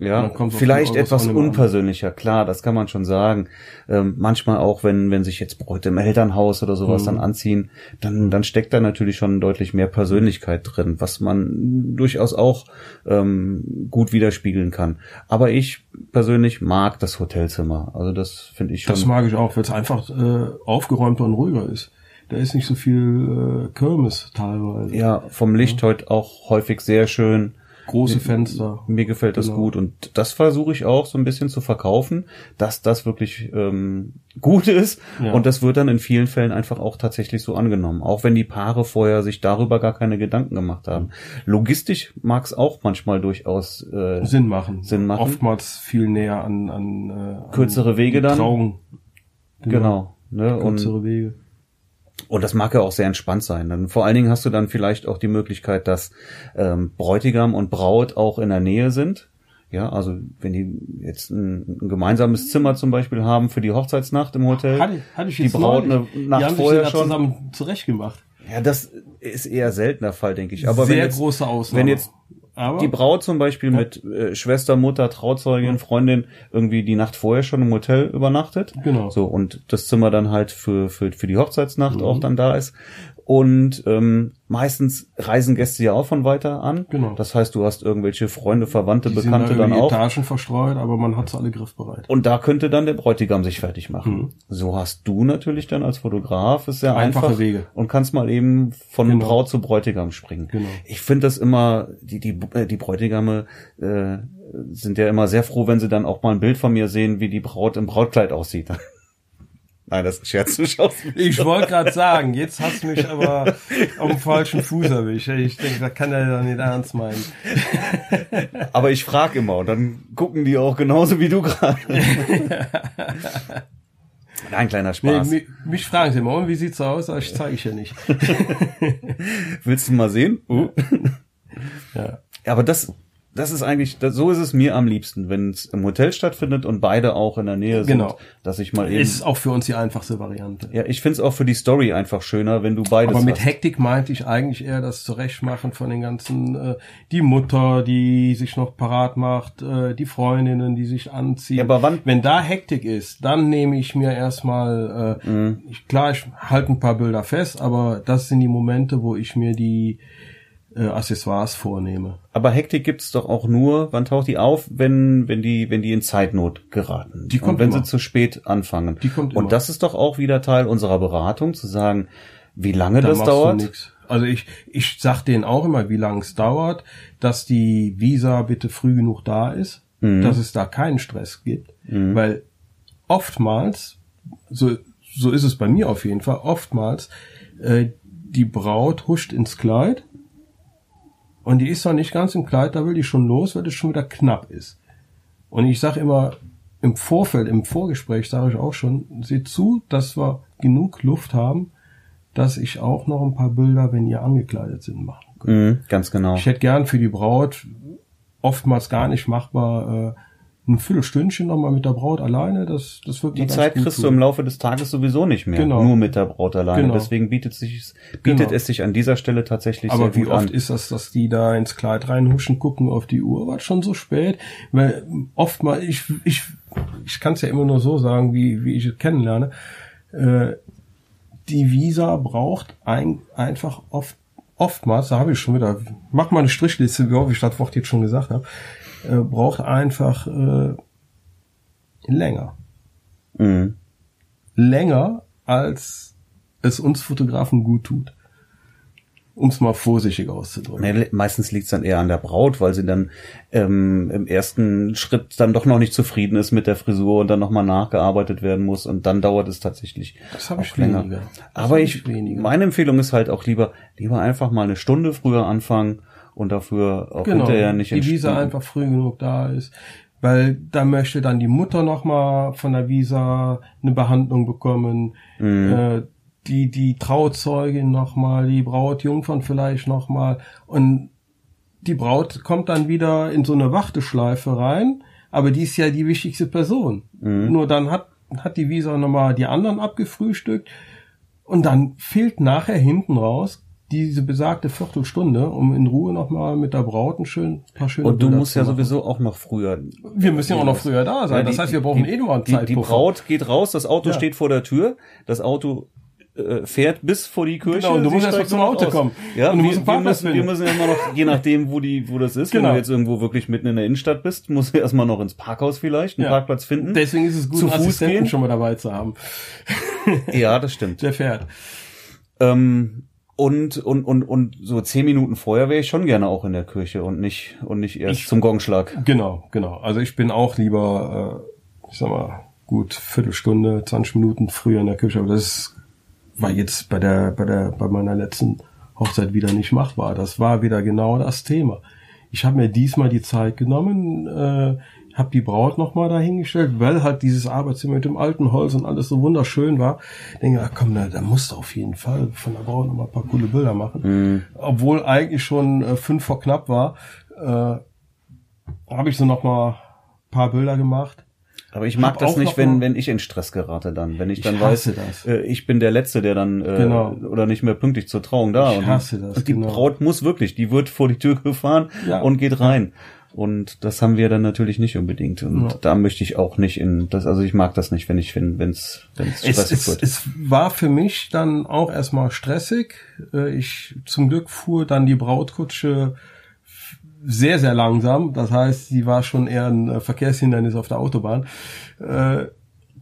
A: Ja, vielleicht etwas
B: mehr an.
A: unpersönlicher, klar, das kann man schon sagen. Ähm, manchmal auch, wenn, wenn sich jetzt Bräute im Elternhaus oder sowas
B: Mhm.
A: dann anziehen, dann, dann steckt da natürlich schon deutlich mehr Persönlichkeit drin, was man durchaus auch ähm, gut widerspiegeln kann. Aber ich persönlich mag das Hotelzimmer. Also das finde ich schon.
B: Das mag ich auch, weil es einfach äh, aufgeräumter und ruhiger ist. Da ist nicht so viel äh, Kirmes teilweise.
A: ja, vom Licht heute auch häufig sehr schön.
B: Große Fenster.
A: Mir gefällt das
B: Genau.
A: gut und das versuche ich auch so ein bisschen zu verkaufen, dass das wirklich ähm, gut ist
B: Ja.
A: und das wird dann in vielen Fällen einfach auch tatsächlich so angenommen, auch wenn die Paare vorher sich darüber gar keine Gedanken gemacht haben. Logistisch mag es auch manchmal durchaus äh,
B: Sinn machen.
A: Sinn machen.
B: Oftmals viel näher an, an äh,
A: Kürzere
B: an
A: Wege dann.
B: Trauung.
A: genau. Ne? Und,
B: Kürzere Wege.
A: Und das mag ja auch sehr entspannt sein. Dann vor allen Dingen hast du dann vielleicht auch die Möglichkeit, dass ähm, Bräutigam und Braut auch in der Nähe sind. Ja, also wenn die jetzt ein, ein gemeinsames Zimmer zum Beispiel haben für die Hochzeitsnacht im Hotel,
B: Hatte, hatte ich
A: die
B: jetzt
A: Braut
B: neulich.
A: eine Nacht
B: die
A: vorher schon.
B: zusammen zurechtgemacht.
A: Ja, das ist eher seltener Fall, denke ich. Aber
B: Sehr
A: wenn jetzt,
B: große Ausnahme.
A: wenn jetzt
B: Aber
A: die Braut zum Beispiel mit äh, Schwester, Mutter, Trauzeugin, Freundin irgendwie die Nacht vorher schon im Hotel übernachtet.
B: Genau.
A: So, und das Zimmer dann halt für, für, für die Hochzeitsnacht
B: Mhm.
A: auch dann da ist. Und ähm, meistens reisen Gäste ja auch von weiter an.
B: Genau.
A: Das heißt, du hast irgendwelche Freunde, Verwandte,
B: die
A: Bekannte
B: sind da
A: dann auch.
B: Etagen verstreut, aber man hat sie alle griffbereit.
A: Und da könnte dann der Bräutigam sich fertig machen.
B: Mhm.
A: So hast du natürlich dann als Fotograf ist sehr
B: Einfache
A: einfach
B: Wege.
A: und kannst mal eben von
B: Genau.
A: Braut zu Bräutigam springen.
B: Genau.
A: Ich finde das immer, die, die, äh, die Bräutigame äh, sind ja immer sehr froh, wenn sie dann auch mal ein Bild von mir sehen, wie die Braut im Brautkleid aussieht. Nein, das ist ein Scherz, du schaust mich
B: Ich wollte gerade sagen, jetzt hast du mich aber auf dem falschen Fuß erwischt. Ich denke, das kann er ja nicht ernst meinen.
A: Aber ich frage immer und dann gucken die auch genauso wie du gerade. Nein, kleiner
B: Nee,
A: Spaß.
B: mich, mich fragen sie immer, und wie sieht's aus? Aber ich zeige ich ja nicht.
A: Willst du mal sehen? Uh.
B: Ja,
A: aber das, das ist eigentlich, das, so ist es mir am liebsten, wenn es im Hotel stattfindet und beide auch in der Nähe sind,
B: Genau.
A: dass ich mal eben.
B: Ist auch für uns die einfachste Variante.
A: ja, ich find's auch für die Story einfach schöner, wenn du beides
B: Aber mit
A: hast.
B: Hektik meinte ich eigentlich eher das Zurechtmachen von den ganzen, äh, die Mutter, die sich noch parat macht, äh, die Freundinnen, die sich anziehen.
A: Ja, aber wann-
B: Wenn da Hektik ist, dann nehme ich mir erstmal, äh,
A: Mhm.
B: ich, klar, ich halte ein paar Bilder fest, aber das sind die Momente, wo ich mir die äh, Accessoires vornehme.
A: Aber Hektik gibt's doch auch nur, wann taucht die auf, wenn, wenn die, wenn die in Zeitnot geraten.
B: Die kommt
A: und wenn
B: immer.
A: sie zu spät anfangen.
B: Die kommt immer.
A: und das ist doch auch wieder Teil unserer Beratung, zu sagen, wie lange
B: Da
A: das dauert.
B: Also ich, ich sag denen auch immer, wie lange es dauert, dass die Visa bitte früh genug da ist,
A: Mhm.
B: dass es da keinen Stress gibt. Weil oftmals, so, so ist es bei mir auf jeden Fall, oftmals, äh, die Braut huscht ins Kleid und die ist noch nicht ganz im Kleid, da will die schon los, weil es schon wieder knapp ist. Und ich sage immer, im Vorfeld, im Vorgespräch sage ich auch schon, seht zu, dass wir genug Luft haben, dass ich auch noch ein paar Bilder, wenn ihr angekleidet sind, machen kann.
A: Mhm, ganz genau.
B: Ich hätte gern für die Braut, oftmals gar nicht machbar, äh, ein Viertelstündchen nochmal mit der Braut alleine, das, das wird
A: Die Zeit kriegst du im Laufe des Tages sowieso nicht mehr.
B: Genau.
A: Nur mit der Braut alleine.
B: Genau.
A: Deswegen bietet, sich, bietet
B: Genau.
A: es sich an dieser Stelle tatsächlich
B: Aber wie oft
A: an.
B: ist das, dass die da ins Kleid reinhuschen, gucken auf die Uhr, war schon so spät? Weil oftmals, ich, ich, ich kann es ja immer nur so sagen, wie, wie ich es kennenlerne. Äh, die Visa braucht ein, einfach oft, oftmals, da habe ich schon wieder, mach mal eine Strichliste, wie oft ich das Wort jetzt schon gesagt habe, äh, braucht einfach äh, länger.
A: Mhm.
B: Länger, als es uns Fotografen gut tut. Um es mal vorsichtig auszudrücken.
A: Nee, meistens liegt es dann eher an der Braut, weil sie dann ähm, im ersten Schritt dann doch noch nicht zufrieden ist mit der Frisur und dann nochmal nachgearbeitet werden muss und dann dauert es tatsächlich
B: Das habe ich
A: auch länger.
B: weniger. Das
A: Aber
B: hab
A: ich,
B: weniger.
A: meine Empfehlung ist halt auch lieber, lieber einfach mal eine Stunde früher anfangen und dafür auch
B: genau,
A: hinterher nicht
B: die Visa einfach früh genug da ist. weil da möchte dann die Mutter nochmal von der Visa eine Behandlung bekommen,
A: Mhm.
B: äh, die, die Trauzeugin nochmal, die Brautjungfern vielleicht nochmal und die Braut kommt dann wieder in so eine Warteschleife rein, aber die ist ja die wichtigste Person. Nur dann hat, hat die Visa nochmal die anderen abgefrühstückt und dann fehlt nachher hinten raus diese besagte Viertelstunde, um in Ruhe nochmal mit der Braut ein schön, paar schöne
A: Und du
B: Bilder
A: musst ja
B: machen.
A: sowieso auch noch früher.
B: Wir müssen ja auch noch früher da sein.
A: Ja,
B: das
A: die-
B: heißt, wir brauchen
A: die,
B: eh nur einen
A: die, die
B: Zeitpuffer.
A: Braut geht raus, das Auto
B: Ja.
A: steht vor der Tür, das Auto äh, fährt bis vor die Kirche.
B: Genau, und du musst erst mal zum Auto
A: aus.
B: kommen.
A: Ja,
B: Und du
A: wir,
B: musst
A: wir, müssen, wir müssen ja immer noch, je nachdem, wo die, wo das ist, wenn
B: Genau.
A: du jetzt irgendwo wirklich mitten in der Innenstadt bist, musst du erstmal noch ins Parkhaus vielleicht, einen
B: Ja.
A: Parkplatz finden.
B: Deswegen ist es gut,
A: Zu
B: einen
A: Fuß
B: Assistenten
A: gehen?
B: schon mal dabei zu haben.
A: Ja, das stimmt.
B: Der fährt.
A: Ähm, und, und, und, und so zehn Minuten vorher wäre ich schon gerne auch in der Kirche und nicht, und nicht erst
B: Ich-
A: zum Gongschlag.
B: Genau, genau. Also ich bin auch lieber, äh, ich sag mal, gut Viertelstunde, 20 Minuten früher in der Küche. Aber das war jetzt bei der, bei der, bei meiner letzten Hochzeit wieder nicht machbar. Das war wieder genau das Thema. Ich habe mir diesmal die Zeit genommen, äh, habe die Braut nochmal dahingestellt, weil halt dieses Arbeitszimmer mit dem alten Holz und alles so wunderschön war. Denke, ach komm, da, da musst du auf jeden Fall von der Braut nochmal ein paar coole Bilder machen. Obwohl eigentlich schon äh, fünf vor knapp war, äh, habe ich so noch mal paar Bilder gemacht.
A: Aber ich mag das nicht, wenn, wenn ich in Stress gerate dann. Wenn ich
B: Ich
A: dann
B: hasse
A: weiß,
B: das.
A: Äh, ich bin der Letzte, der dann äh,
B: Genau.
A: oder nicht mehr pünktlich zur Trauung da.
B: Ich
A: und,
B: hasse das,
A: Und die
B: genau.
A: Braut muss wirklich, die wird vor die Tür gefahren
B: Ja.
A: und geht rein. Und das haben wir dann natürlich nicht unbedingt. Und
B: Ja.
A: da möchte ich auch nicht in das, also ich mag das nicht, wenn ich, wenn wenn's wenn's
B: Es,
A: stressig
B: es,
A: wird.
B: es war für mich dann auch erstmal stressig. Äh, Ich zum Glück fuhr dann die Brautkutsche sehr, sehr langsam. Das heißt, sie war schon eher ein äh, Verkehrshindernis auf der Autobahn.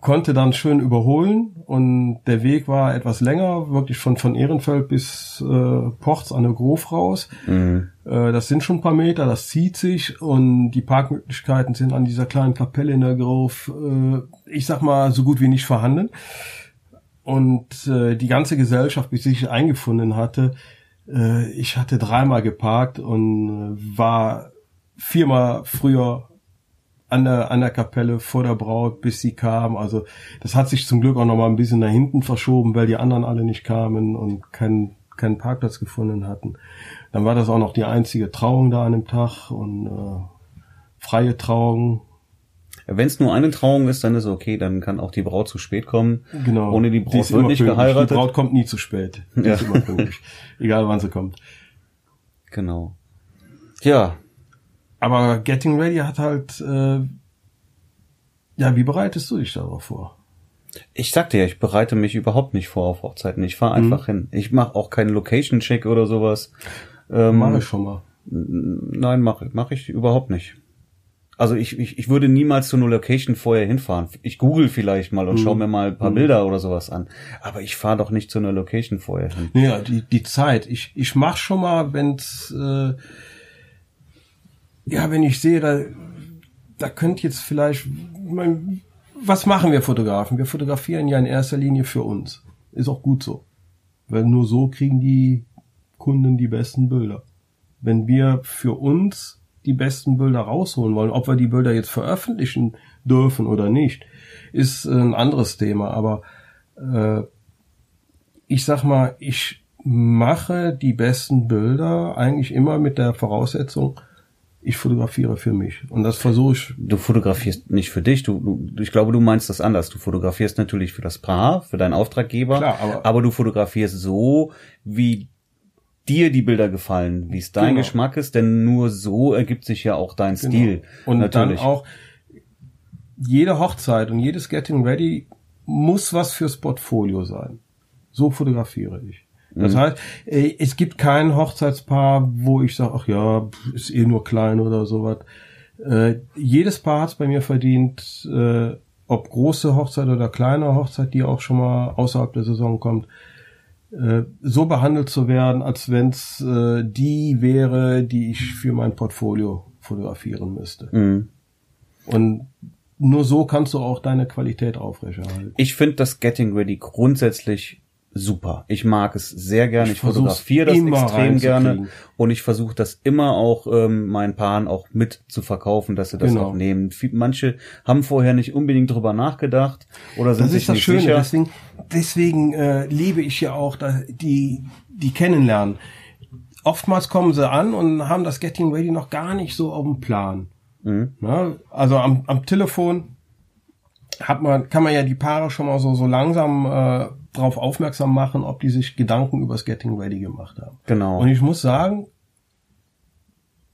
B: Konnte dann schön überholen und der Weg war etwas länger, wirklich von, von Ehrenfeld bis äh, Porz an der Grof raus.
A: Mhm.
B: Äh, das sind schon ein paar Meter, das zieht sich und die Parkmöglichkeiten sind an dieser kleinen Kapelle in der Grof, äh, ich sag mal, so gut wie nicht vorhanden. Und äh, die ganze Gesellschaft, bis sich eingefunden hatte, äh, ich hatte dreimal geparkt und äh, war viermal früher an der, an der Kapelle vor der Braut, bis sie kam. Also das hat sich zum Glück auch noch mal ein bisschen nach hinten verschoben, weil die anderen alle nicht kamen und keinen keinen Parkplatz gefunden hatten. Dann war das auch noch die einzige Trauung da an dem Tag und äh, freie Trauung.
A: Wenn es nur eine Trauung ist, dann ist okay, dann kann auch die Braut zu spät kommen.
B: Genau.
A: Ohne die
B: Die
A: Braut
B: ist
A: wird nicht
B: pünktlich.
A: geheiratet.
B: Die Braut kommt nie zu spät. Die
A: Ja.
B: ist immer pünktlich. Egal wann sie kommt.
A: Genau. Ja,
B: Aber Getting Ready hat halt, äh, ja, wie bereitest du dich darauf vor?
A: Ich sagte ja, ich bereite mich überhaupt nicht vor auf Hochzeiten. Ich fahre
B: Mhm.
A: einfach hin. Ich mache auch keinen Location-Check oder sowas. Ähm,
B: Mach ich schon mal.
A: Nein, mache mach ich überhaupt nicht. Also ich, ich, ich würde niemals zu einer Location vorher hinfahren. Ich google vielleicht mal und
B: Mhm.
A: schaue mir mal ein paar Bilder oder sowas an. Aber ich fahre doch nicht zu einer Location vorher hin.
B: Ja, die, die Zeit. Ich, ich mach schon mal, wenn's, äh, ja, wenn ich sehe, da, da könnte jetzt vielleicht, ich mein, was machen wir Fotografen? Wir fotografieren ja in erster Linie für uns. Ist auch gut so. Weil nur so kriegen die Kunden die besten Bilder. Wenn wir für uns die besten Bilder rausholen wollen, ob wir die Bilder jetzt veröffentlichen dürfen oder nicht, ist äh, ein anderes Thema. Aber äh, ich sag mal, ich mache die besten Bilder eigentlich immer mit der Voraussetzung, ich fotografiere für mich. Und das versuche ich.
A: Du fotografierst nicht für dich. Du, du, ich glaube, du meinst das anders. Du fotografierst natürlich für das Paar, für deinen Auftraggeber.
B: Klar, aber-
A: du fotografierst so, wie dir die Bilder gefallen, wie es dein
B: Genau.
A: Geschmack ist, denn nur so ergibt sich ja auch dein Stil.
B: Und
A: natürlich.
B: dann auch jede Hochzeit und jedes Getting Ready muss was fürs Portfolio sein. So fotografiere ich. Das heißt, äh, es gibt kein Hochzeitspaar, wo ich sage, ach ja, ist eh nur klein oder sowas. Äh, jedes Paar hat es bei mir verdient, äh, ob große Hochzeit oder kleine Hochzeit, die auch schon mal außerhalb der Saison kommt, äh, so behandelt zu werden, als wenn es äh, die wäre, die ich für mein Portfolio fotografieren müsste.
A: Mhm.
B: Und nur so kannst du auch deine Qualität aufrechterhalten.
A: Ich finde das Getting Ready grundsätzlich super. Ich mag es sehr gerne.
B: Ich
A: Ich, fotografiere das extrem gerne und ich versuche das immer auch ähm, meinen Paaren auch mit zu verkaufen, dass sie das
B: Genau.
A: auch nehmen. Manche haben vorher nicht unbedingt drüber nachgedacht oder sind
B: Das
A: sich
B: ist das
A: nicht
B: Schöne.
A: sicher.
B: Deswegen, deswegen äh, liebe ich ja auch da, die, die kennenlernen. Oftmals kommen sie an und haben das Getting Ready noch gar nicht so auf dem Plan.
A: Mhm.
B: Ne? Also am, am Telefon hat man, kann man ja die Paare schon mal so, so langsam äh, darauf aufmerksam machen, ob die sich Gedanken über das Getting Ready gemacht haben.
A: Genau.
B: Und ich muss sagen,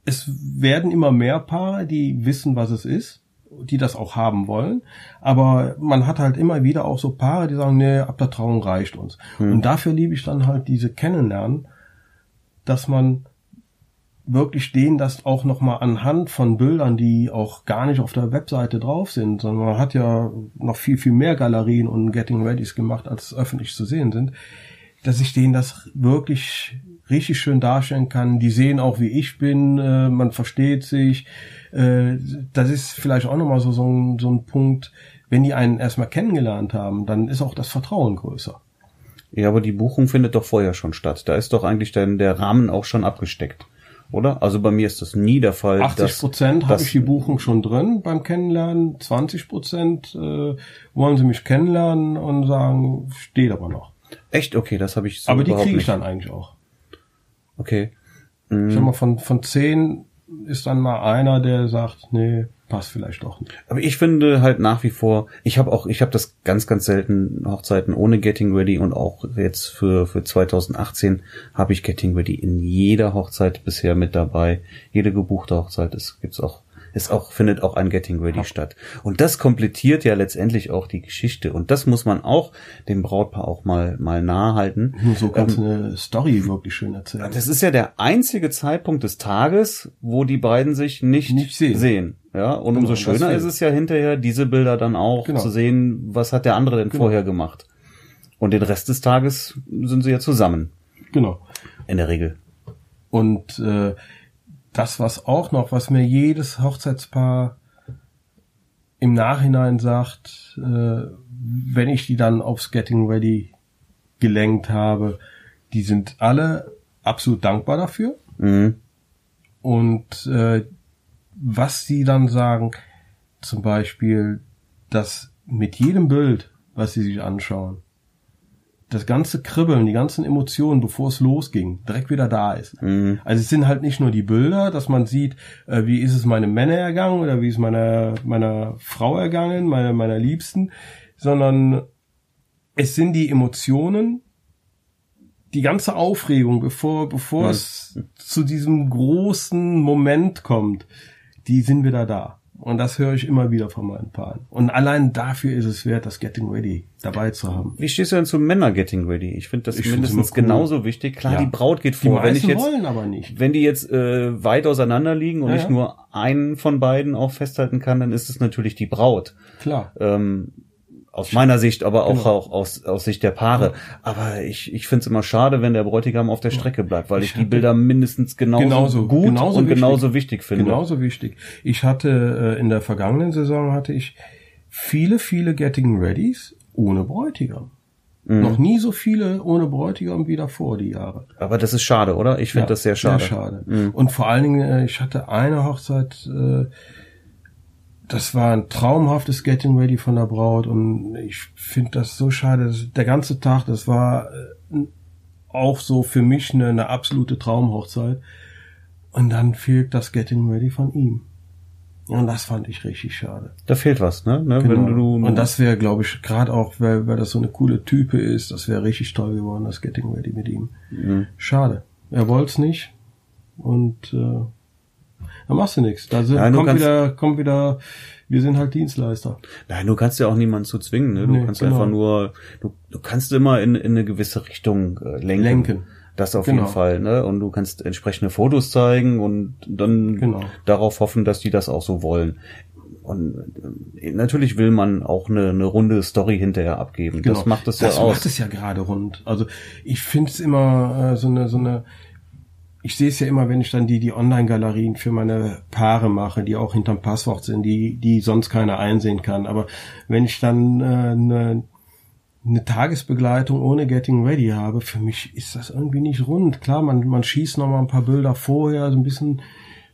B: es werden immer mehr Paare, die wissen, was es ist, die das auch haben wollen. Aber man hat halt immer wieder auch so Paare, die sagen, nee, ab der Trauung reicht uns. Und dafür liebe ich dann halt diese Kennenlernen, dass man wirklich denen das auch nochmal anhand von Bildern, die auch gar nicht auf der Webseite drauf sind, sondern man hat ja noch viel, viel mehr Galerien und Getting Readys gemacht, als öffentlich zu sehen sind, dass ich denen das wirklich richtig schön darstellen kann. Die sehen auch, wie ich bin, äh, man versteht sich. Äh, das ist vielleicht auch nochmal so, so, ein, so ein Punkt, wenn die einen erstmal kennengelernt haben, dann ist auch das Vertrauen größer.
A: Ja, aber die Buchung findet doch vorher schon statt. Da ist doch eigentlich dann der Rahmen auch schon abgesteckt, oder? Also bei mir ist das nie der Fall.
B: 80 Prozent habe ich die Buchung schon drin beim Kennenlernen. 20 Prozent äh, wollen sie mich kennenlernen und sagen, steht aber noch.
A: Echt? Okay, das habe ich so
B: aber die kriege ich
A: nicht.
B: dann eigentlich auch.
A: Okay.
B: Ich sag mal, von, von zehn ist dann mal einer, der sagt, nee, passt vielleicht doch nicht.
A: Aber ich finde halt nach wie vor, ich habe auch, ich habe das ganz, ganz selten Hochzeiten ohne Getting Ready und auch jetzt für, für 2018 habe ich Getting Ready in jeder Hochzeit bisher mit dabei. Jede gebuchte Hochzeit ist, gibt's auch, ist auch, findet auch ein Getting Ready statt. Und das komplettiert ja letztendlich auch die Geschichte. Und das muss man auch dem Brautpaar auch mal, mal nahe halten.
B: Nur so kannst du eine Story wirklich schön erzählen.
A: Das ist ja der einzige Zeitpunkt des Tages, wo die beiden sich nicht,
B: Nicht sehen.
A: Ja, und
B: Genau,
A: umso schöner ist es ja hinterher, diese Bilder dann auch
B: Genau.
A: zu sehen, was hat der andere denn
B: Genau.
A: vorher gemacht. Und den Rest des Tages sind sie ja zusammen,
B: Genau.
A: in der Regel.
B: Und äh, das, was auch noch, was mir jedes Hochzeitspaar im Nachhinein sagt, äh, wenn ich die dann aufs Getting Ready gelenkt habe, die sind alle absolut dankbar dafür.
A: Mhm.
B: Und äh, was sie dann sagen, zum Beispiel, dass mit jedem Bild, was sie sich anschauen, das ganze Kribbeln, die ganzen Emotionen, bevor es losging, direkt wieder da ist.
A: Mhm.
B: Also es sind halt nicht nur die Bilder, dass man sieht, äh, wie ist es meinem Männer ergangen oder wie ist meiner meiner Frau ergangen, meiner meiner Liebsten, sondern es sind die Emotionen, die ganze Aufregung, bevor bevor
A: Mhm.
B: es zu diesem großen Moment kommt, die sind wieder da. Und das höre ich immer wieder von meinen Paaren. Und allein dafür ist es wert, das Getting Ready dabei zu haben.
A: Wie stehst du denn zu Männer Getting Ready? Ich finde das
B: Ich
A: mindestens
B: cool.
A: genauso wichtig. Klar,
B: Ja.
A: die Braut geht
B: Die
A: vor. Wenn ich jetzt,
B: wollen aber nicht.
A: wenn die jetzt äh, weit auseinander liegen und
B: Ja,
A: ich
B: ja.
A: nur einen von beiden auch festhalten kann, dann ist es natürlich die Braut.
B: Klar.
A: ähm, aus meiner Sicht, aber auch,
B: Genau.
A: auch aus, aus Sicht der Paare. Aber ich, ich finde es immer schade, wenn der Bräutigam auf der Strecke bleibt, weil ich,
B: Ich
A: die Bilder mindestens genauso,
B: Genauso-
A: gut
B: genauso
A: und
B: wichtig.
A: genauso wichtig finde.
B: Genauso wichtig. Ich hatte äh, in der vergangenen Saison hatte ich viele, viele Getting Readys ohne Bräutigam.
A: Mhm.
B: Noch nie so viele ohne Bräutigam wie davor die Jahre.
A: Aber das ist schade, oder? Ich finde
B: Ja,
A: das sehr schade.
B: Sehr schade.
A: Mhm.
B: Und vor allen Dingen, äh, ich hatte eine Hochzeit, äh, das war ein traumhaftes Getting Ready von der Braut und ich finde das so schade. dass Der ganze Tag, das war äh, auch so für mich eine, eine absolute Traumhochzeit. Und dann fehlt das Getting Ready von ihm. Und das fand ich richtig schade.
A: Da fehlt was, ne? ne?
B: Genau.
A: Wenn du,
B: und das wäre, glaube ich, gerade auch, weil, weil das so eine coole Type ist, das wäre richtig toll geworden, das Getting Ready mit ihm.
A: Mhm.
B: Schade. Er wollte es nicht. Und äh, da machst du nichts. Da sind,
A: du
B: kommt
A: kannst-
B: wieder, kommt wieder, wir sind halt Dienstleister.
A: Nein, du kannst ja auch niemanden zu zwingen, ne? Du
B: Nee,
A: kannst
B: genau.
A: einfach nur, du, du kannst immer in, in eine gewisse Richtung äh, lenken.
B: Lenken.
A: Das auf
B: Genau.
A: jeden Fall, ne? Und du kannst entsprechende Fotos zeigen und dann
B: Genau.
A: darauf hoffen, dass die das auch so wollen. Und äh, natürlich will man auch eine, eine runde Story hinterher abgeben. Das macht es ja
B: Genau. das macht es ja gerade rund. Also ich finde es immer äh, so eine, so eine, ich sehe es ja immer, wenn ich dann die, die Online-Galerien für meine Paare mache, die auch hinterm Passwort sind, die, die sonst keiner einsehen kann. Aber wenn ich dann äh, eine, eine Tagesbegleitung ohne Getting Ready habe, für mich ist das irgendwie nicht rund. Klar, man, man schießt noch mal ein paar Bilder vorher, so ein bisschen,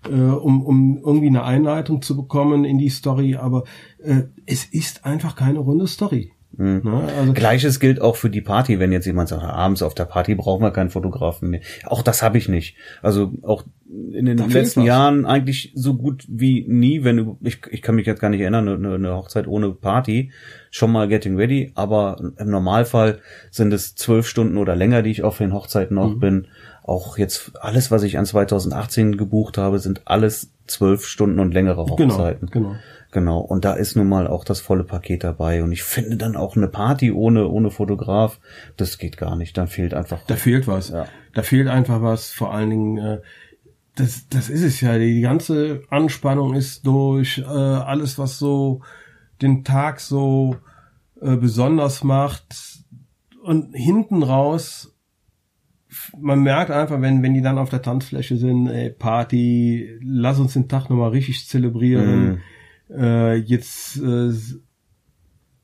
B: äh, um, um irgendwie eine Einleitung zu bekommen in die Story, aber äh, es ist einfach keine runde Story.
A: Mhm. Ne? Also Gleiches gilt auch für die Party, wenn jetzt jemand sagt, abends auf der Party brauchen wir keinen Fotografen mehr. Auch das habe ich nicht. Also auch in den letzten Jahren eigentlich so gut wie nie, wenn du, ich, ich kann mich jetzt gar nicht erinnern, eine, eine Hochzeit ohne Party, schon mal getting ready, aber im Normalfall sind es zwölf Stunden oder länger, die ich auf den Hochzeiten noch mhm. bin. Auch jetzt alles, was ich an 2018 gebucht habe, sind alles zwölf Stunden und längere genau, Hochzeiten. Genau, genau. Genau, und da ist nun mal auch das volle Paket dabei. Und ich finde dann auch eine Party ohne, ohne Fotograf, das geht gar nicht. Dann fehlt einfach.
B: Da fehlt was. Ja. Da fehlt einfach was. Vor allen Dingen, äh, das, das ist es ja. Die ganze Anspannung ist durch äh, alles, was so den Tag so äh, besonders macht. Und hinten raus, man merkt einfach, wenn, wenn die dann auf der Tanzfläche sind, ey, Party, lass uns den Tag nochmal richtig zelebrieren. Mm äh, jetzt äh,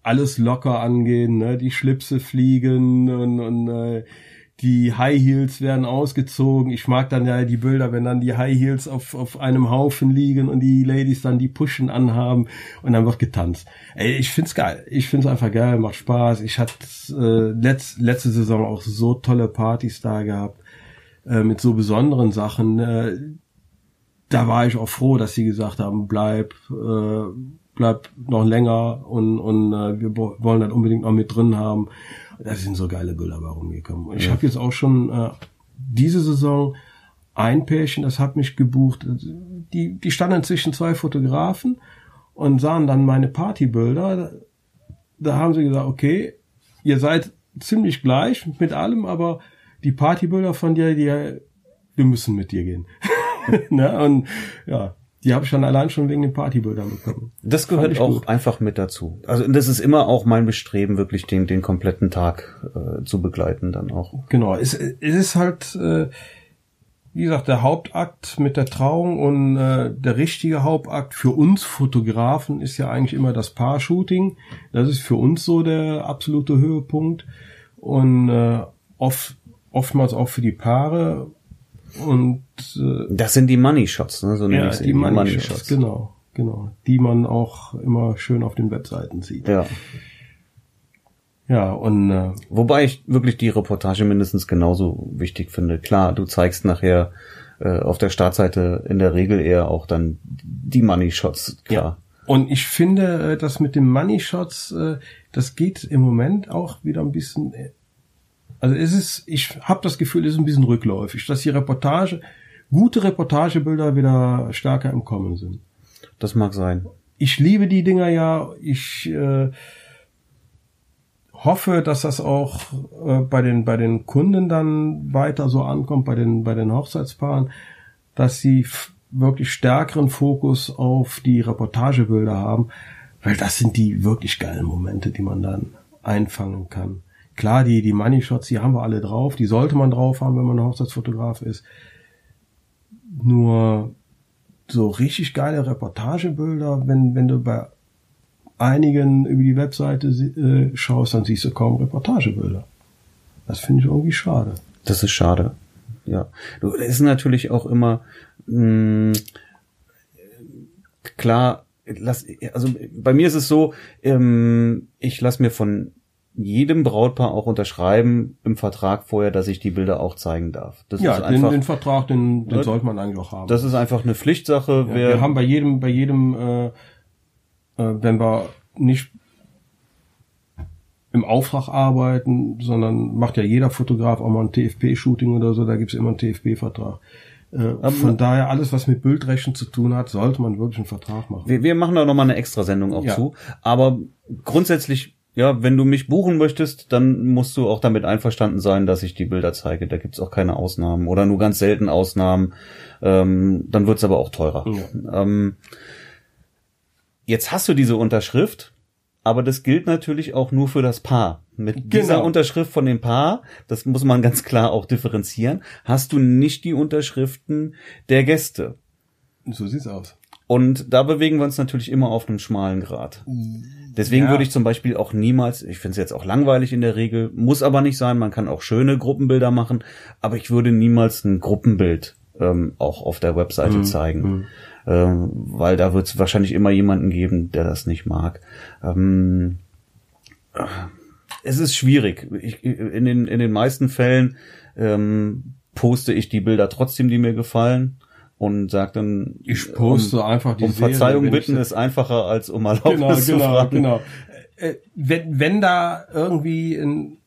B: alles locker angehen, ne? die Schlipse fliegen und, und äh, die High Heels werden ausgezogen. Ich mag dann ja die Bilder, wenn dann die High Heels auf, auf einem Haufen liegen und die Ladies dann die Pushen anhaben und dann wird getanzt. Ey, ich find's geil. Ich find's einfach geil, macht Spaß. Ich hatte äh, letzt, letzte Saison auch so tolle Partys da gehabt äh, mit so besonderen Sachen. Äh, da war ich auch froh, dass sie gesagt haben, bleib, äh, bleib noch länger und, und äh, wir wollen das unbedingt noch mit drin haben. Da sind so geile Bilder bei rumgekommen. Ich ja. habe jetzt auch schon äh, diese Saison ein Pärchen, das hat mich gebucht. Die, die standen zwischen zwei Fotografen und sahen dann meine Partybilder. Da haben sie gesagt, okay, ihr seid ziemlich gleich mit allem, aber die Partybilder von dir, die, wir müssen mit dir gehen. ne? Und ja, die habe ich dann allein schon wegen den Partybildern bekommen.
A: Das gehört auch gut. einfach mit dazu. Also das ist immer auch mein Bestreben, wirklich den, den kompletten Tag äh, zu begleiten dann auch.
B: Genau, es, es ist halt, äh, wie gesagt, der Hauptakt mit der Trauung und äh, der richtige Hauptakt für uns Fotografen ist ja eigentlich immer das Paar-Shooting. Das ist für uns so der absolute Höhepunkt. Und äh, oft, oftmals auch für die Paare und
A: äh, das sind die Money Shots, ne? So
B: ja, die Money, Money Shots, Shots, genau, genau, die man auch immer schön auf den Webseiten sieht.
A: Ja.
B: Ja, und
A: äh, wobei ich wirklich die Reportage mindestens genauso wichtig finde. Klar, du zeigst nachher äh, auf der Startseite in der Regel eher auch dann die Money Shots, klar. Ja.
B: Und ich finde, äh, das mit den Money Shots, äh, das geht im Moment auch wieder ein bisschen also es ist, ich habe das Gefühl, es ist ein bisschen rückläufig, dass die Reportage, gute Reportagebilder wieder stärker im Kommen sind.
A: Das mag sein.
B: Ich liebe die Dinger ja. Ich äh, hoffe, dass das auch äh, bei den bei den Kunden dann weiter so ankommt, bei den bei den Hochzeitspaaren, dass sie wirklich stärkeren Fokus auf die Reportagebilder haben, weil das sind die wirklich geilen Momente, die man dann einfangen kann. Klar, die, die Money Shots, die haben wir alle drauf. Die sollte man drauf haben, wenn man Hochzeitsfotograf ist. Nur so richtig geile Reportagebilder, wenn, wenn du bei einigen über die Webseite äh, schaust, dann siehst du kaum Reportagebilder. Das finde ich irgendwie schade.
A: Das ist schade. Ja. Du, es ist natürlich auch immer mh, hm, klar, lass, also bei mir ist es so, ähm, ich lasse mir von jedem Brautpaar auch unterschreiben im Vertrag vorher, dass ich die Bilder auch zeigen darf.
B: Das ja, ist einfach, den, den Vertrag, den, den sollte man eigentlich auch haben.
A: Das ist einfach eine Pflichtsache.
B: Ja, wir haben bei jedem, bei jedem, äh, äh, wenn wir nicht im Auftrag arbeiten, sondern macht ja jeder Fotograf auch mal ein TFP-Shooting oder so, da gibt's immer einen TFP-Vertrag. Äh, von daher, alles, was mit Bildrechten zu tun hat, sollte man wirklich einen Vertrag machen.
A: Wir, wir machen da nochmal eine extra Sendung auch ja. zu. Aber grundsätzlich ja, wenn du mich buchen möchtest, dann musst du auch damit einverstanden sein, dass ich die Bilder zeige. Da gibt's auch keine Ausnahmen oder nur ganz selten Ausnahmen. Ähm, dann wird's aber auch teurer. Ja. Ähm, jetzt hast du diese Unterschrift, aber das gilt natürlich auch nur für das Paar. Mit genau. dieser Unterschrift von dem Paar, das muss man ganz klar auch differenzieren, hast du nicht die Unterschriften der Gäste.
B: So sieht's aus.
A: Und da bewegen wir uns natürlich immer auf einem schmalen Grad. Deswegen
B: Ja.
A: würde ich zum Beispiel auch niemals, ich finde es jetzt auch langweilig in der Regel, muss aber nicht sein, man kann auch schöne Gruppenbilder machen, aber ich würde niemals ein Gruppenbild ähm, auch auf der Webseite zeigen. Ähm, weil da wird es wahrscheinlich immer jemanden geben, der das nicht mag. Ähm, es ist schwierig. Ich, in, den, in den meisten Fällen ähm, poste ich die Bilder trotzdem, die mir gefallen und sage dann,
B: Ich poste
A: um,
B: einfach die
A: um
B: Serie,
A: Verzeihung bitten ist einfacher als um Erlaubnis
B: Genau,
A: zu
B: genau,
A: fragen.
B: genau. Äh, wenn, wenn da irgendwie ein,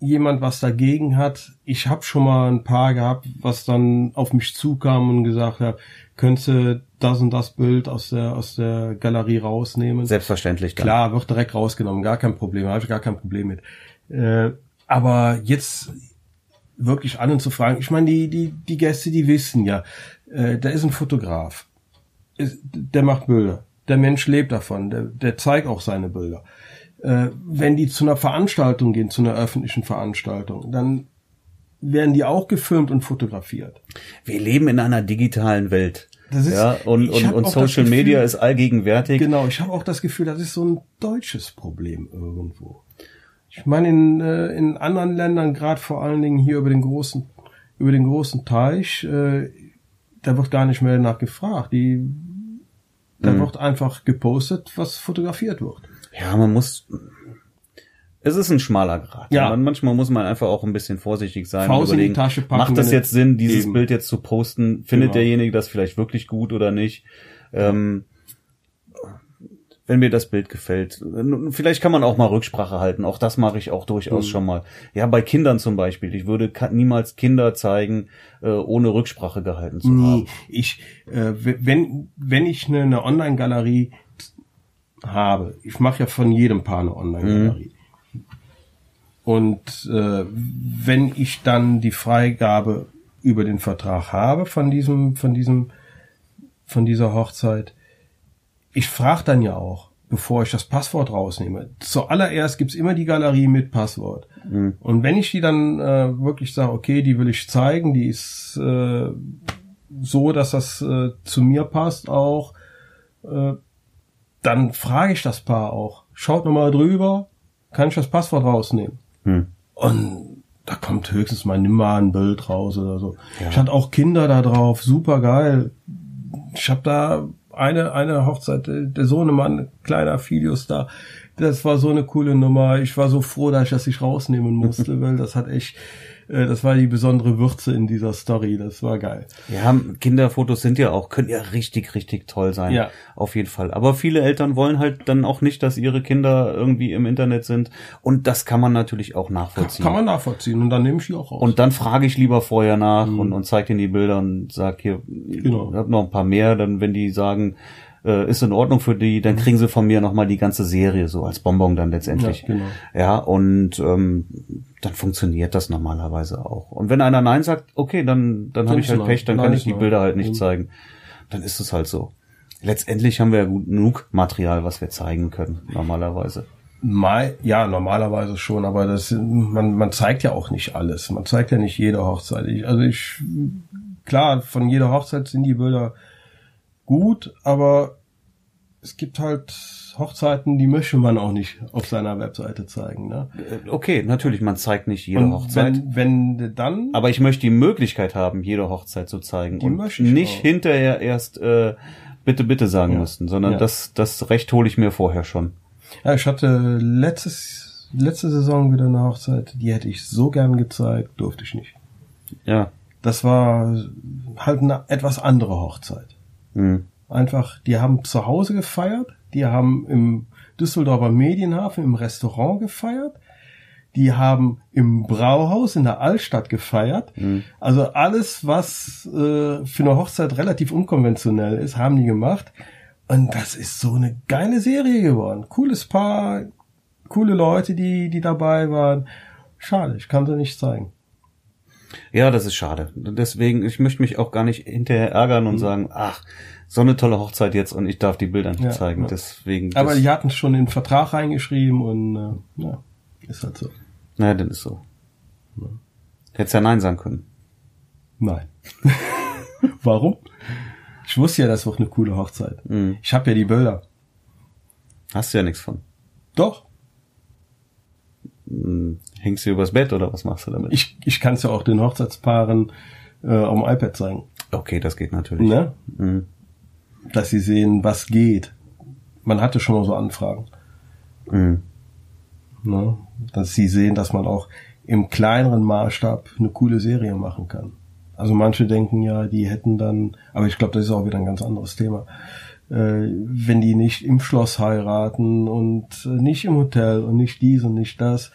B: jemand was dagegen hat, ich habe schon mal ein paar gehabt, was dann auf mich zukam und gesagt hat, könntest du das und das Bild aus der aus der Galerie rausnehmen?
A: Selbstverständlich. Dann.
B: Klar, wird direkt rausgenommen, gar kein Problem, habe ich gar kein Problem mit. Äh, aber jetzt wirklich an und zu fragen, ich meine, die, die, die Gäste, die wissen ja, äh, da ist ein Fotograf, ist, der macht Bilder, der Mensch lebt davon, der, der zeigt auch seine Bilder. Äh, wenn die zu einer Veranstaltung gehen, zu einer öffentlichen Veranstaltung, dann werden die auch gefilmt und fotografiert.
A: Wir leben in einer digitalen Welt.
B: Das ist-
A: ja, und, und, und Social
B: Gefühl-
A: Media ist allgegenwärtig.
B: Genau, ich habe auch das Gefühl, das ist so ein deutsches Problem irgendwo. Ich meine, in, äh, in anderen Ländern, gerade vor allen Dingen hier über den großen, über den großen Teich, äh, da wird gar nicht mehr danach gefragt. Die, da wird einfach gepostet, was fotografiert wird.
A: Ja, man muss. Es ist ein schmaler Grad.
B: Ja.
A: Man, manchmal muss man einfach auch ein bisschen vorsichtig sein.
B: Faust in die
A: überlegen,
B: Tasche packen,
A: macht das jetzt Sinn, dieses
B: eben.
A: Bild jetzt zu posten? Findet
B: Genau.
A: derjenige das vielleicht wirklich gut oder nicht? Ähm, wenn mir das Bild gefällt. Vielleicht kann man auch mal Rücksprache halten. Auch das mache ich auch
B: Mhm.
A: durchaus schon mal. Ja, bei Kindern zum Beispiel. Ich würde niemals Kinder zeigen, äh, ohne Rücksprache gehalten zu
B: Nee,
A: haben.
B: ich, äh, wenn, wenn ich eine, eine Online-Galerie habe, ich mache ja von jedem Paar eine Online-Galerie. Und äh, wenn ich dann die Freigabe über den Vertrag habe von diesem, von diesem, von dieser Hochzeit, ich frage dann ja auch, bevor ich das Passwort rausnehme. Zuallererst gibt's immer die Galerie mit Passwort. Und wenn ich die dann äh, wirklich sage, okay, die will ich zeigen, die ist äh, so, dass das äh, zu mir passt auch, äh, dann frage ich das Paar auch. Schaut nochmal drüber, kann ich das Passwort rausnehmen?
A: Hm.
B: Und da kommt höchstens mal nimm mal ein Bild raus oder so. Ich hatte auch Kinder da drauf, super geil. Ich habe da eine eine Hochzeit, äh, der Sohnemann, kleiner Filius da. Das war so eine coole Nummer. Ich war so froh, dass ich das nicht rausnehmen musste, weil das hat echt, äh, das war die besondere Würze in dieser Story. Das war geil.
A: Ja, Kinderfotos sind ja auch, können ja richtig, richtig toll sein.
B: Ja.
A: Auf jeden Fall. Aber viele Eltern wollen halt dann auch nicht, dass ihre Kinder irgendwie im Internet sind. Und das kann man natürlich auch nachvollziehen.
B: Kann man nachvollziehen und dann nehme ich die auch raus.
A: und dann frage ich lieber vorher nach und, und zeige ihnen die Bilder und sag hier,
B: Mhm. Genau.
A: ich hab noch ein paar mehr. Dann, wenn die sagen, äh, ist in Ordnung für die, dann kriegen sie von mir nochmal die ganze Serie so als Bonbon dann letztendlich.
B: Ja, genau.
A: Ja, und ähm, dann funktioniert das normalerweise auch. Und wenn einer Nein sagt, okay, dann, dann habe ich halt
B: ist
A: Pech, dann
B: Nein.
A: kann
B: Nein
A: ich die
B: Nein.
A: Bilder halt nicht
B: Mhm.
A: zeigen. Dann ist es halt so. Letztendlich haben wir ja gut genug Material, was wir zeigen können, normalerweise.
B: Mal, ja, normalerweise schon, aber das, man, man zeigt ja auch nicht alles. Man zeigt ja nicht jede Hochzeit. Ich, also ich, klar, von jeder Hochzeit sind die Bilder gut, aber es gibt halt Hochzeiten, die möchte man auch nicht auf seiner Webseite zeigen. Ne?
A: Äh, Okay, natürlich, man zeigt nicht jede
B: Und
A: Hochzeit.
B: wenn, wenn dann,
A: Aber ich möchte die Möglichkeit haben, jede Hochzeit zu zeigen
B: Die
A: und
B: möchte ich
A: nicht
B: auch.
A: hinterher erst äh, bitte, bitte sagen
B: Ja.
A: müssen, sondern
B: Ja.
A: das, das Recht hole ich mir vorher schon.
B: ja, ich hatte letztes, letzte Saison wieder eine Hochzeit, die hätte ich so gern gezeigt, durfte ich nicht.
A: Ja.
B: Das war halt eine etwas andere Hochzeit.
A: Hm.
B: Einfach, die haben zu Hause gefeiert, die haben im Düsseldorfer Medienhafen im Restaurant gefeiert, die haben im Brauhaus in der Altstadt gefeiert. Also alles, was äh, für eine Hochzeit relativ unkonventionell ist, haben die gemacht. Und das ist so eine geile Serie geworden. Cooles Paar, coole Leute, die, die dabei waren. Schade, ich kann sie nicht zeigen.
A: Ja, das ist schade. Deswegen, ich möchte mich auch gar nicht hinterher ärgern und sagen, ach, so eine tolle Hochzeit jetzt und ich darf die Bilder nicht
B: Mhm. Ja,
A: zeigen.
B: ja.
A: Deswegen.
B: Aber die hatten schon in den Vertrag reingeschrieben und äh, ja, ist halt so.
A: naja, dann ist so. Hättest ja Nein sagen können.
B: Nein. Warum? Ich Ich wusste ja, das wird eine coole Hochzeit.
A: Mhm.
B: Ich habe ja die Bilder.
A: Hast du ja nichts von.
B: Doch.
A: Hm, Hängst du übers Bett oder was machst du damit?
B: Ich, ich kann es ja auch den Hochzeitspaaren äh, auf dem iPad zeigen.
A: okay, das geht natürlich.
B: Ne?
A: Mhm.
B: Dass sie sehen, was geht. Man hatte schon mal so Anfragen.
A: Mhm.
B: Ne? Dass sie sehen, dass man auch im kleineren Maßstab eine coole Serie machen kann. Also manche denken ja, die hätten dann, aber ich glaube, das ist auch wieder ein ganz anderes Thema, wenn die nicht im Schloss heiraten und äh, nicht im Hotel und nicht dies und nicht das,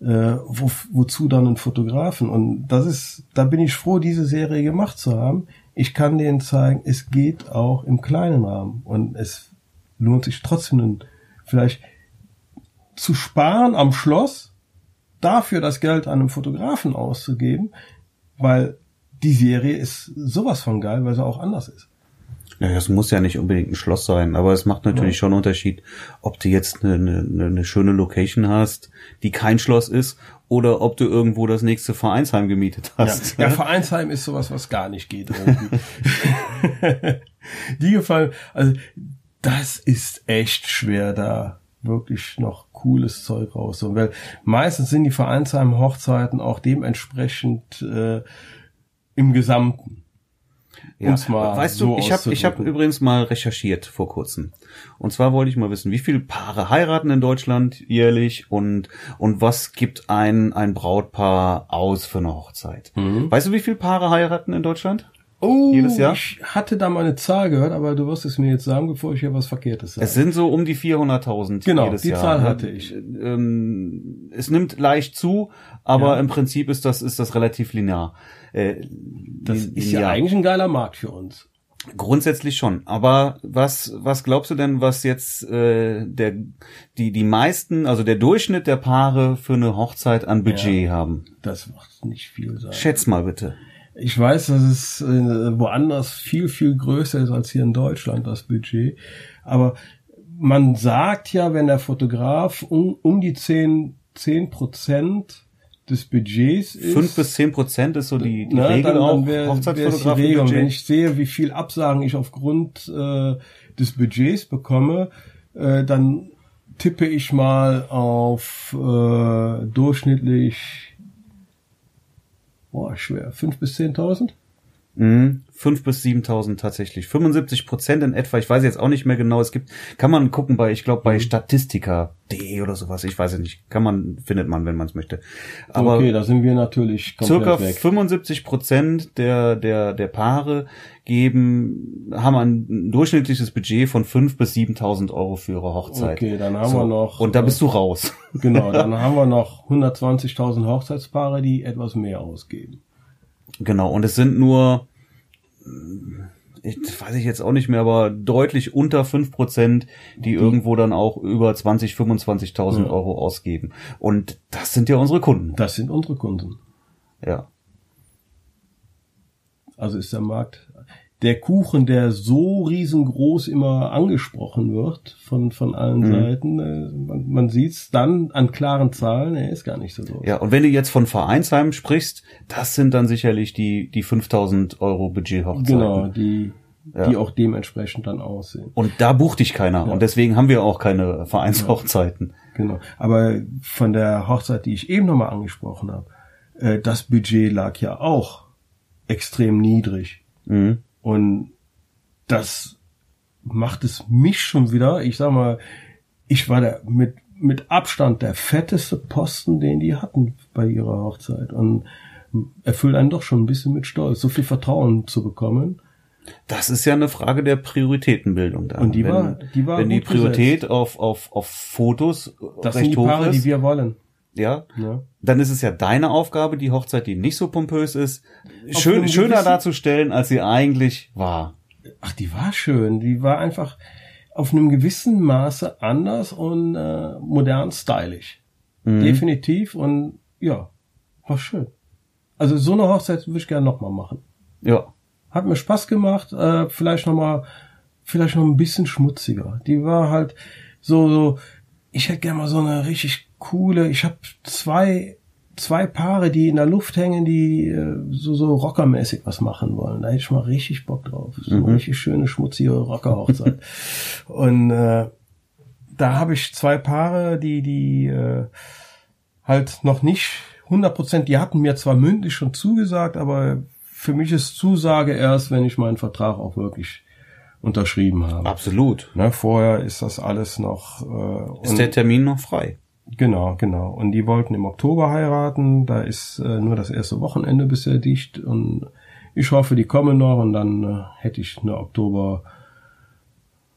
B: äh, wo, wozu dann ein Fotografen? Und das ist, da bin ich froh, diese Serie gemacht zu haben. Ich kann denen zeigen, es geht auch im kleinen Rahmen und es lohnt sich trotzdem einen, vielleicht zu sparen am Schloss, dafür das Geld einem Fotografen auszugeben, weil die Serie ist sowas von geil, weil sie auch anders ist.
A: Ja, das muss ja nicht unbedingt ein Schloss sein, aber es macht natürlich
B: Ja.
A: schon einen Unterschied, ob du jetzt eine, eine, eine schöne Location hast, die kein Schloss ist, oder ob du irgendwo das nächste Vereinsheim gemietet hast.
B: Ja, Vereinsheim ist sowas, was gar nicht geht. Irgendwie. die gefallen, also das ist echt schwer, da wirklich noch cooles Zeug rauszuholen. Weil meistens sind die Vereinsheim-Hochzeiten auch dementsprechend äh, im Gesamten.
A: Ja,
B: um's mal
A: weißt du,
B: so
A: ich habe ich hab übrigens mal recherchiert vor kurzem. Und zwar wollte ich mal wissen, wie viele Paare heiraten in Deutschland jährlich und und was gibt ein ein Brautpaar aus für eine Hochzeit? Weißt du, wie viele Paare heiraten in Deutschland?
B: Oh,
A: jedes Jahr?
B: ich hatte da mal eine Zahl gehört, aber du wirst es mir jetzt sagen, bevor ich hier was Verkehrtes sage.
A: Es sind so um die 400.000
B: Genau,
A: jedes
B: die
A: Jahr.
B: Zahl
A: ne?
B: hatte ich.
A: Ähm, es nimmt leicht zu, aber
B: Ja.
A: im Prinzip ist das ist das relativ linear. Äh,
B: das
A: lin-
B: ist ja
A: linear.
B: eigentlich ein geiler Markt für uns.
A: Grundsätzlich schon. Aber was, was glaubst du denn, was jetzt äh, der, die, die meisten, also der Durchschnitt der Paare für eine Hochzeit an Budget
B: Ja.
A: haben?
B: Das wird nicht viel sein.
A: Schätz mal bitte.
B: Ich weiß, dass es äh, woanders viel, viel größer ist als hier in Deutschland, das Budget. Aber man sagt ja, wenn der Fotograf um, um die 10, 10 Prozent des Budgets ist.
A: Fünf bis zehn Prozent ist so die, die
B: ne,
A: Regel
B: dann,
A: auch.
B: dann wär, wär's die Regel. Wenn ich sehe, wie viel Absagen ich aufgrund äh, des Budgets bekomme, äh, dann tippe ich mal auf äh, durchschnittlich boah, schwer, fünf bis 10.000?
A: Mhm. Fünf bis siebentausend tatsächlich. 75 Prozent in etwa. Ich weiß jetzt auch nicht mehr genau. Es gibt, kann man gucken bei, ich glaube
B: Mhm.
A: bei Statistika.de oder sowas. Ich weiß es nicht. Kann man, findet man, wenn man es möchte. Aber
B: okay, da sind wir natürlich
A: circa
B: weg.
A: 75 Prozent der, der, der Paare geben, haben ein durchschnittliches Budget von fünf bis 7.000 Euro für ihre Hochzeit.
B: Okay, dann haben
A: So.
B: wir noch.
A: Und da
B: äh,
A: bist du raus.
B: Genau, dann haben wir noch 120.000 Hochzeitspaare, die etwas mehr ausgeben.
A: Genau, und es sind nur, ich weiß ich jetzt auch nicht mehr, aber deutlich unter fünf Prozent, die irgendwo dann auch über 20, 25.000
B: Ja.
A: Euro ausgeben. Und das sind ja unsere Kunden.
B: Das sind unsere Kunden.
A: Ja.
B: Also ist der Markt der Kuchen, der so riesengroß immer angesprochen wird von, von allen
A: Mhm.
B: Seiten, äh, man, man sieht es dann an klaren Zahlen, er ist gar nicht so groß.
A: Ja, und wenn du jetzt von Vereinsheim sprichst, das sind dann sicherlich die, die 5000 Euro Budget-Hochzeiten.
B: Genau, die,
A: Ja.
B: die auch dementsprechend dann aussehen.
A: Und da bucht dich keiner.
B: Ja.
A: Und deswegen haben wir auch keine Vereinshochzeiten.
B: Genau. Aber von der Hochzeit, die ich eben nochmal angesprochen habe, äh, das Budget lag ja auch extrem niedrig.
A: Mhm.
B: Und das macht es mich schon wieder, ich sag mal, ich war der mit, mit Abstand der fetteste Posten, den die hatten bei ihrer Hochzeit. Und erfüllt einen doch schon ein bisschen mit Stolz, so viel Vertrauen zu bekommen.
A: Das ist ja eine Frage der Prioritätenbildung da.
B: Und die
A: wenn,
B: war- die war
A: wenn die Priorität auf, auf, auf Fotos
B: Das
A: recht
B: sind die
A: hoch
B: Paare,
A: ist,
B: die wir wollen.
A: Ja,
B: Ja.
A: dann ist es ja deine Aufgabe, die Hochzeit, die nicht so pompös ist,
B: Auf
A: schön, schöner
B: gewissen-
A: darzustellen, als sie eigentlich war.
B: Ach, die war schön. Die war einfach auf einem gewissen Maße anders und äh, modern stylisch.
A: Mhm.
B: Definitiv und ja, war schön. Also so eine Hochzeit würde ich gerne nochmal machen.
A: Ja.
B: Hat mir Spaß gemacht, äh, vielleicht noch mal, vielleicht noch ein bisschen schmutziger. Die war halt so, so ich hätte gerne mal so eine richtig coole, ich habe zwei zwei Paare, die in der Luft hängen, die äh, so, so rockermäßig was machen wollen. Da hätte ich mal richtig Bock drauf. So
A: Mhm.
B: eine richtig schöne, schmutzige Rockerhochzeit. Und äh, da habe ich zwei Paare, die, die äh, halt noch nicht 100 Prozent, die hatten mir zwar mündlich schon zugesagt, aber für mich ist Zusage erst, wenn ich meinen Vertrag auch wirklich unterschrieben habe.
A: Absolut.
B: Ne, vorher ist das alles noch. Äh,
A: Ist der Termin noch frei?
B: Genau, genau. Und die wollten im Oktober heiraten. Da ist äh, nur das erste Wochenende bisher dicht. Und ich hoffe, die kommen noch. Und dann äh, hätte ich eine Oktober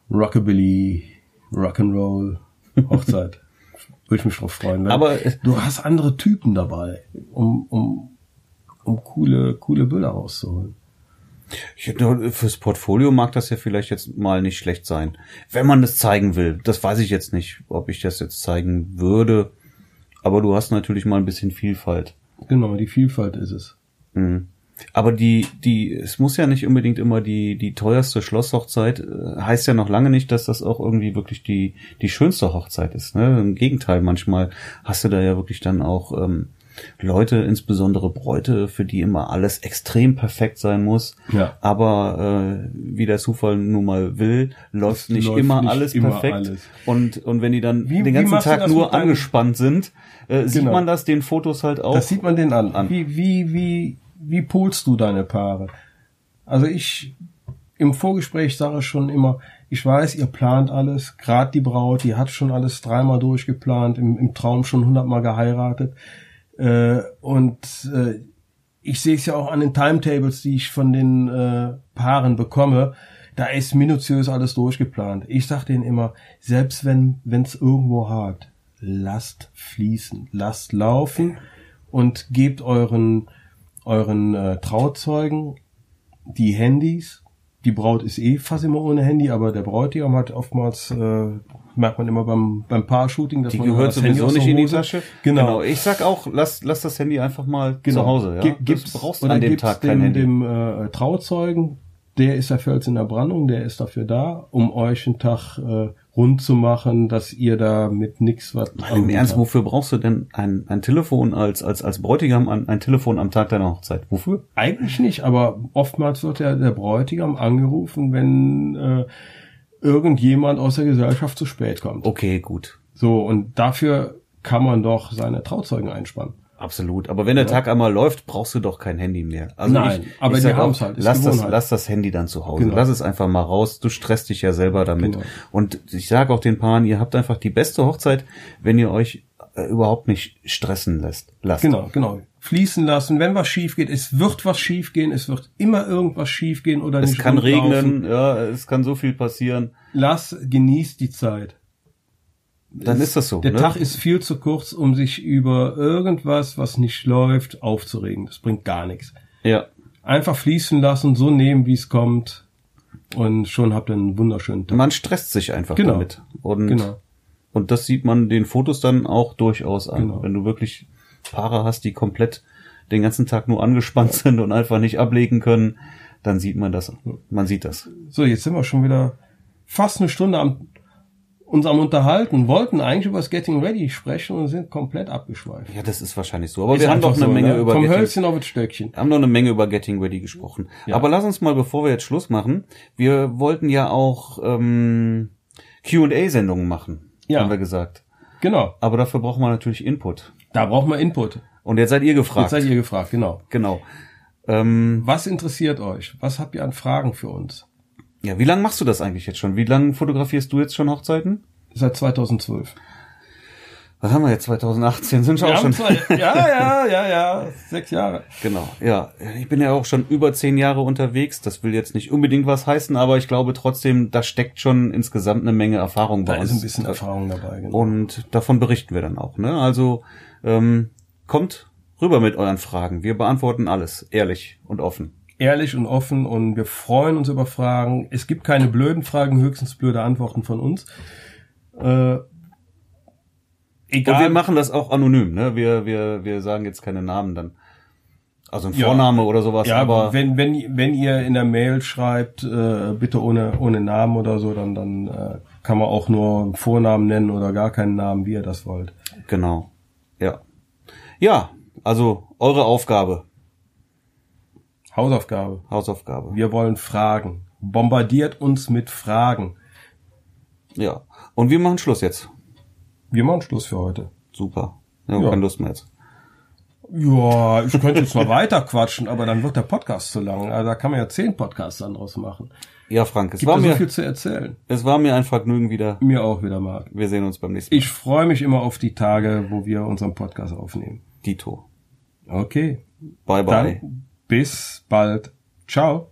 B: Rockabilly, Rock'n'Roll Hochzeit. Würde ich mich drauf freuen. Weil
A: Aber es-
B: du hast andere Typen dabei, um, um, um coole, coole Bilder rauszuholen.
A: Ich, fürs Portfolio mag das ja vielleicht jetzt mal nicht schlecht sein. Wenn man das zeigen will. Das weiß ich jetzt nicht, ob ich das jetzt zeigen würde. Aber du hast natürlich mal ein bisschen Vielfalt.
B: Genau, die Vielfalt ist es.
A: Mhm. Aber die, die, es muss ja nicht unbedingt immer die, die teuerste Schlosshochzeit, äh, heißt ja noch lange nicht, dass das auch irgendwie wirklich die, die schönste Hochzeit ist. Ne? Im Gegenteil, manchmal hast du da ja wirklich dann auch ähm, Leute, insbesondere Bräute, für die immer alles extrem perfekt sein muss.
B: Ja.
A: Aber äh, wie der Zufall nun mal will, läuft
B: Es
A: nicht
B: läuft
A: immer
B: nicht
A: alles
B: immer
A: perfekt.
B: alles.
A: Und, und wenn die dann
B: Wie-
A: den ganzen Tag
B: das
A: nur angespannt sind, äh, sieht
B: Genau.
A: man das den Fotos halt auch.
B: Das sieht man den an.
A: an.
B: Wie, wie, wie, wie polst du deine Paare? Also ich, im Vorgespräch sage ich schon immer, ich weiß, ihr plant alles, gerade die Braut, die hat schon alles dreimal durchgeplant, im, im Traum schon hundertmal geheiratet. Äh, und äh, ich sehe es ja auch an den Timetables, die ich von den äh, Paaren bekomme. Da ist minutiös alles durchgeplant. Ich sage denen immer, selbst wenn es irgendwo hakt, lasst fließen, lasst laufen und gebt euren euren äh, Trauzeugen die Handys. Die Braut ist eh fast immer ohne Handy, aber der Bräutigam hat oftmals, äh, merkt man immer beim, beim Paar-Shooting, dass
A: Die
B: man
A: gehört sowieso nicht in die Tasche.
B: Genau.
A: Ich sag auch, lass, lass das Handy einfach mal
B: Genau.
A: zu Hause. Ja?
B: Gib-
A: das brauchst du an dem
B: gibt's
A: Tag
B: dem,
A: kein Handy.
B: dem äh, Trauzeugen, der ist der Fels in der Brandung, der ist dafür da, um euch einen Tag äh, rund zu machen, dass ihr da mit nix was am
A: Im Ernst, wofür brauchst du denn ein, ein Telefon als, als, als Bräutigam, ein, ein Telefon am Tag deiner Hochzeit? Wofür?
B: Eigentlich nicht, aber oftmals wird ja der Bräutigam angerufen, wenn äh, irgendjemand aus der Gesellschaft zu spät kommt.
A: Okay, gut.
B: So, und dafür kann man doch seine Trauzeugen einspannen.
A: Absolut. Aber wenn der Tag einmal läuft, brauchst du doch kein Handy mehr. Also
B: Nein,
A: ich,
B: aber
A: ich
B: die haben's halt,
A: lass das, lass das Handy dann zu Hause.
B: Genau.
A: Lass es einfach mal raus. Du stresst dich ja selber damit.
B: Genau.
A: Und ich sage auch den Paaren, ihr habt einfach die beste Hochzeit, wenn ihr euch äh, überhaupt nicht stressen lässt. Lasst.
B: Genau, genau. Fließen lassen, wenn was schief geht, es wird was schief gehen, es wird immer irgendwas schief gehen oder
A: Es
B: nicht
A: kann
B: rund laufen.
A: regnen, ja, es kann so viel passieren.
B: Lass, genieß die Zeit.
A: Dann
B: Es-
A: ist das so.
B: Der
A: ne?
B: Tag ist viel zu kurz, um sich über irgendwas, was nicht läuft, aufzuregen. Das bringt gar nichts.
A: Ja.
B: Einfach fließen lassen, so nehmen, wie es kommt. Und schon habt ihr einen wunderschönen Tag.
A: Man stresst sich einfach
B: Genau.
A: damit. Und,
B: Genau.
A: und das sieht man den Fotos dann auch durchaus an.
B: Genau.
A: Wenn du wirklich Paare hast, die komplett den ganzen Tag nur angespannt sind und einfach nicht ablegen können, dann sieht man das. Man sieht das.
B: So, jetzt sind wir schon wieder fast eine Stunde am, uns am Unterhalten, wollten eigentlich über das Getting Ready sprechen und sind komplett abgeschweift.
A: Ja, das ist wahrscheinlich so. Aber
B: Ist
A: wir haben doch eine
B: so,
A: Menge
B: ne?
A: über
B: Vom
A: Getting,
B: Hölzchen auf das Stöckchen.
A: haben noch eine Menge über Getting Ready gesprochen.
B: Ja.
A: Aber lass uns mal, bevor wir jetzt Schluss machen, wir wollten ja auch ähm, Q&A-Sendungen machen,
B: Ja.
A: haben wir gesagt.
B: Genau.
A: Aber dafür braucht man natürlich Input.
B: Da braucht man Input.
A: Und jetzt seid ihr gefragt.
B: Jetzt seid ihr gefragt, genau.
A: genau. Ähm,
B: Was interessiert euch? Was habt ihr an Fragen für uns?
A: ja, wie lange machst du das eigentlich jetzt schon? Wie lange fotografierst du jetzt schon Hochzeiten?
B: Seit 2012.
A: Was haben wir jetzt? 2018 sind Wir auch schon.
B: zwei, ja, ja, ja, ja, sechs Jahre.
A: Genau, ja. Ich bin ja auch schon über zehn Jahre unterwegs. Das will jetzt nicht unbedingt was heißen, aber ich glaube trotzdem, da steckt schon insgesamt eine Menge Erfahrung
B: Da
A: bei
B: ist
A: uns.
B: ein bisschen Erfahrung dabei. Genau.
A: Und davon berichten wir dann auch. Ne? Also ähm, kommt rüber mit euren Fragen. Wir beantworten alles, ehrlich und offen.
B: Ehrlich und offen und wir freuen uns über Fragen. Es gibt keine blöden Fragen, höchstens blöde Antworten von uns. Äh, egal.
A: Und wir machen das auch anonym. Ne? Wir, wir, wir sagen jetzt keine Namen dann. Also ein
B: Ja.
A: Vorname oder sowas.
B: ja,
A: aber
B: wenn, wenn, wenn ihr in der Mail schreibt, äh, bitte ohne, ohne Namen oder so, dann, dann äh, kann man auch nur einen Vornamen nennen oder gar keinen Namen, wie ihr das wollt.
A: Genau. Ja. Ja, Also, eure Aufgabe,
B: Hausaufgabe.
A: Hausaufgabe.
B: Wir wollen Fragen. Bombardiert uns mit Fragen.
A: Ja. Und wir machen Schluss jetzt.
B: Wir machen Schluss für heute.
A: Super. Ja,
B: Ja.
A: keine Lust mehr jetzt.
B: Ja, ich könnte jetzt mal weiter quatschen, aber dann wird der Podcast zu lang. Also da kann man ja zehn Podcasts dann draus machen.
A: Ja, Frank, es
B: Gibt
A: war
B: ja so
A: mir,
B: viel zu erzählen.
A: es war mir ein Vergnügen wieder.
B: Mir auch wieder, Marc.
A: Wir sehen uns beim nächsten Mal.
B: Ich freue mich immer auf die Tage, wo wir unseren Podcast aufnehmen.
A: Dito.
B: Okay.
A: Bye bye.
B: Dann bis bald. Ciao.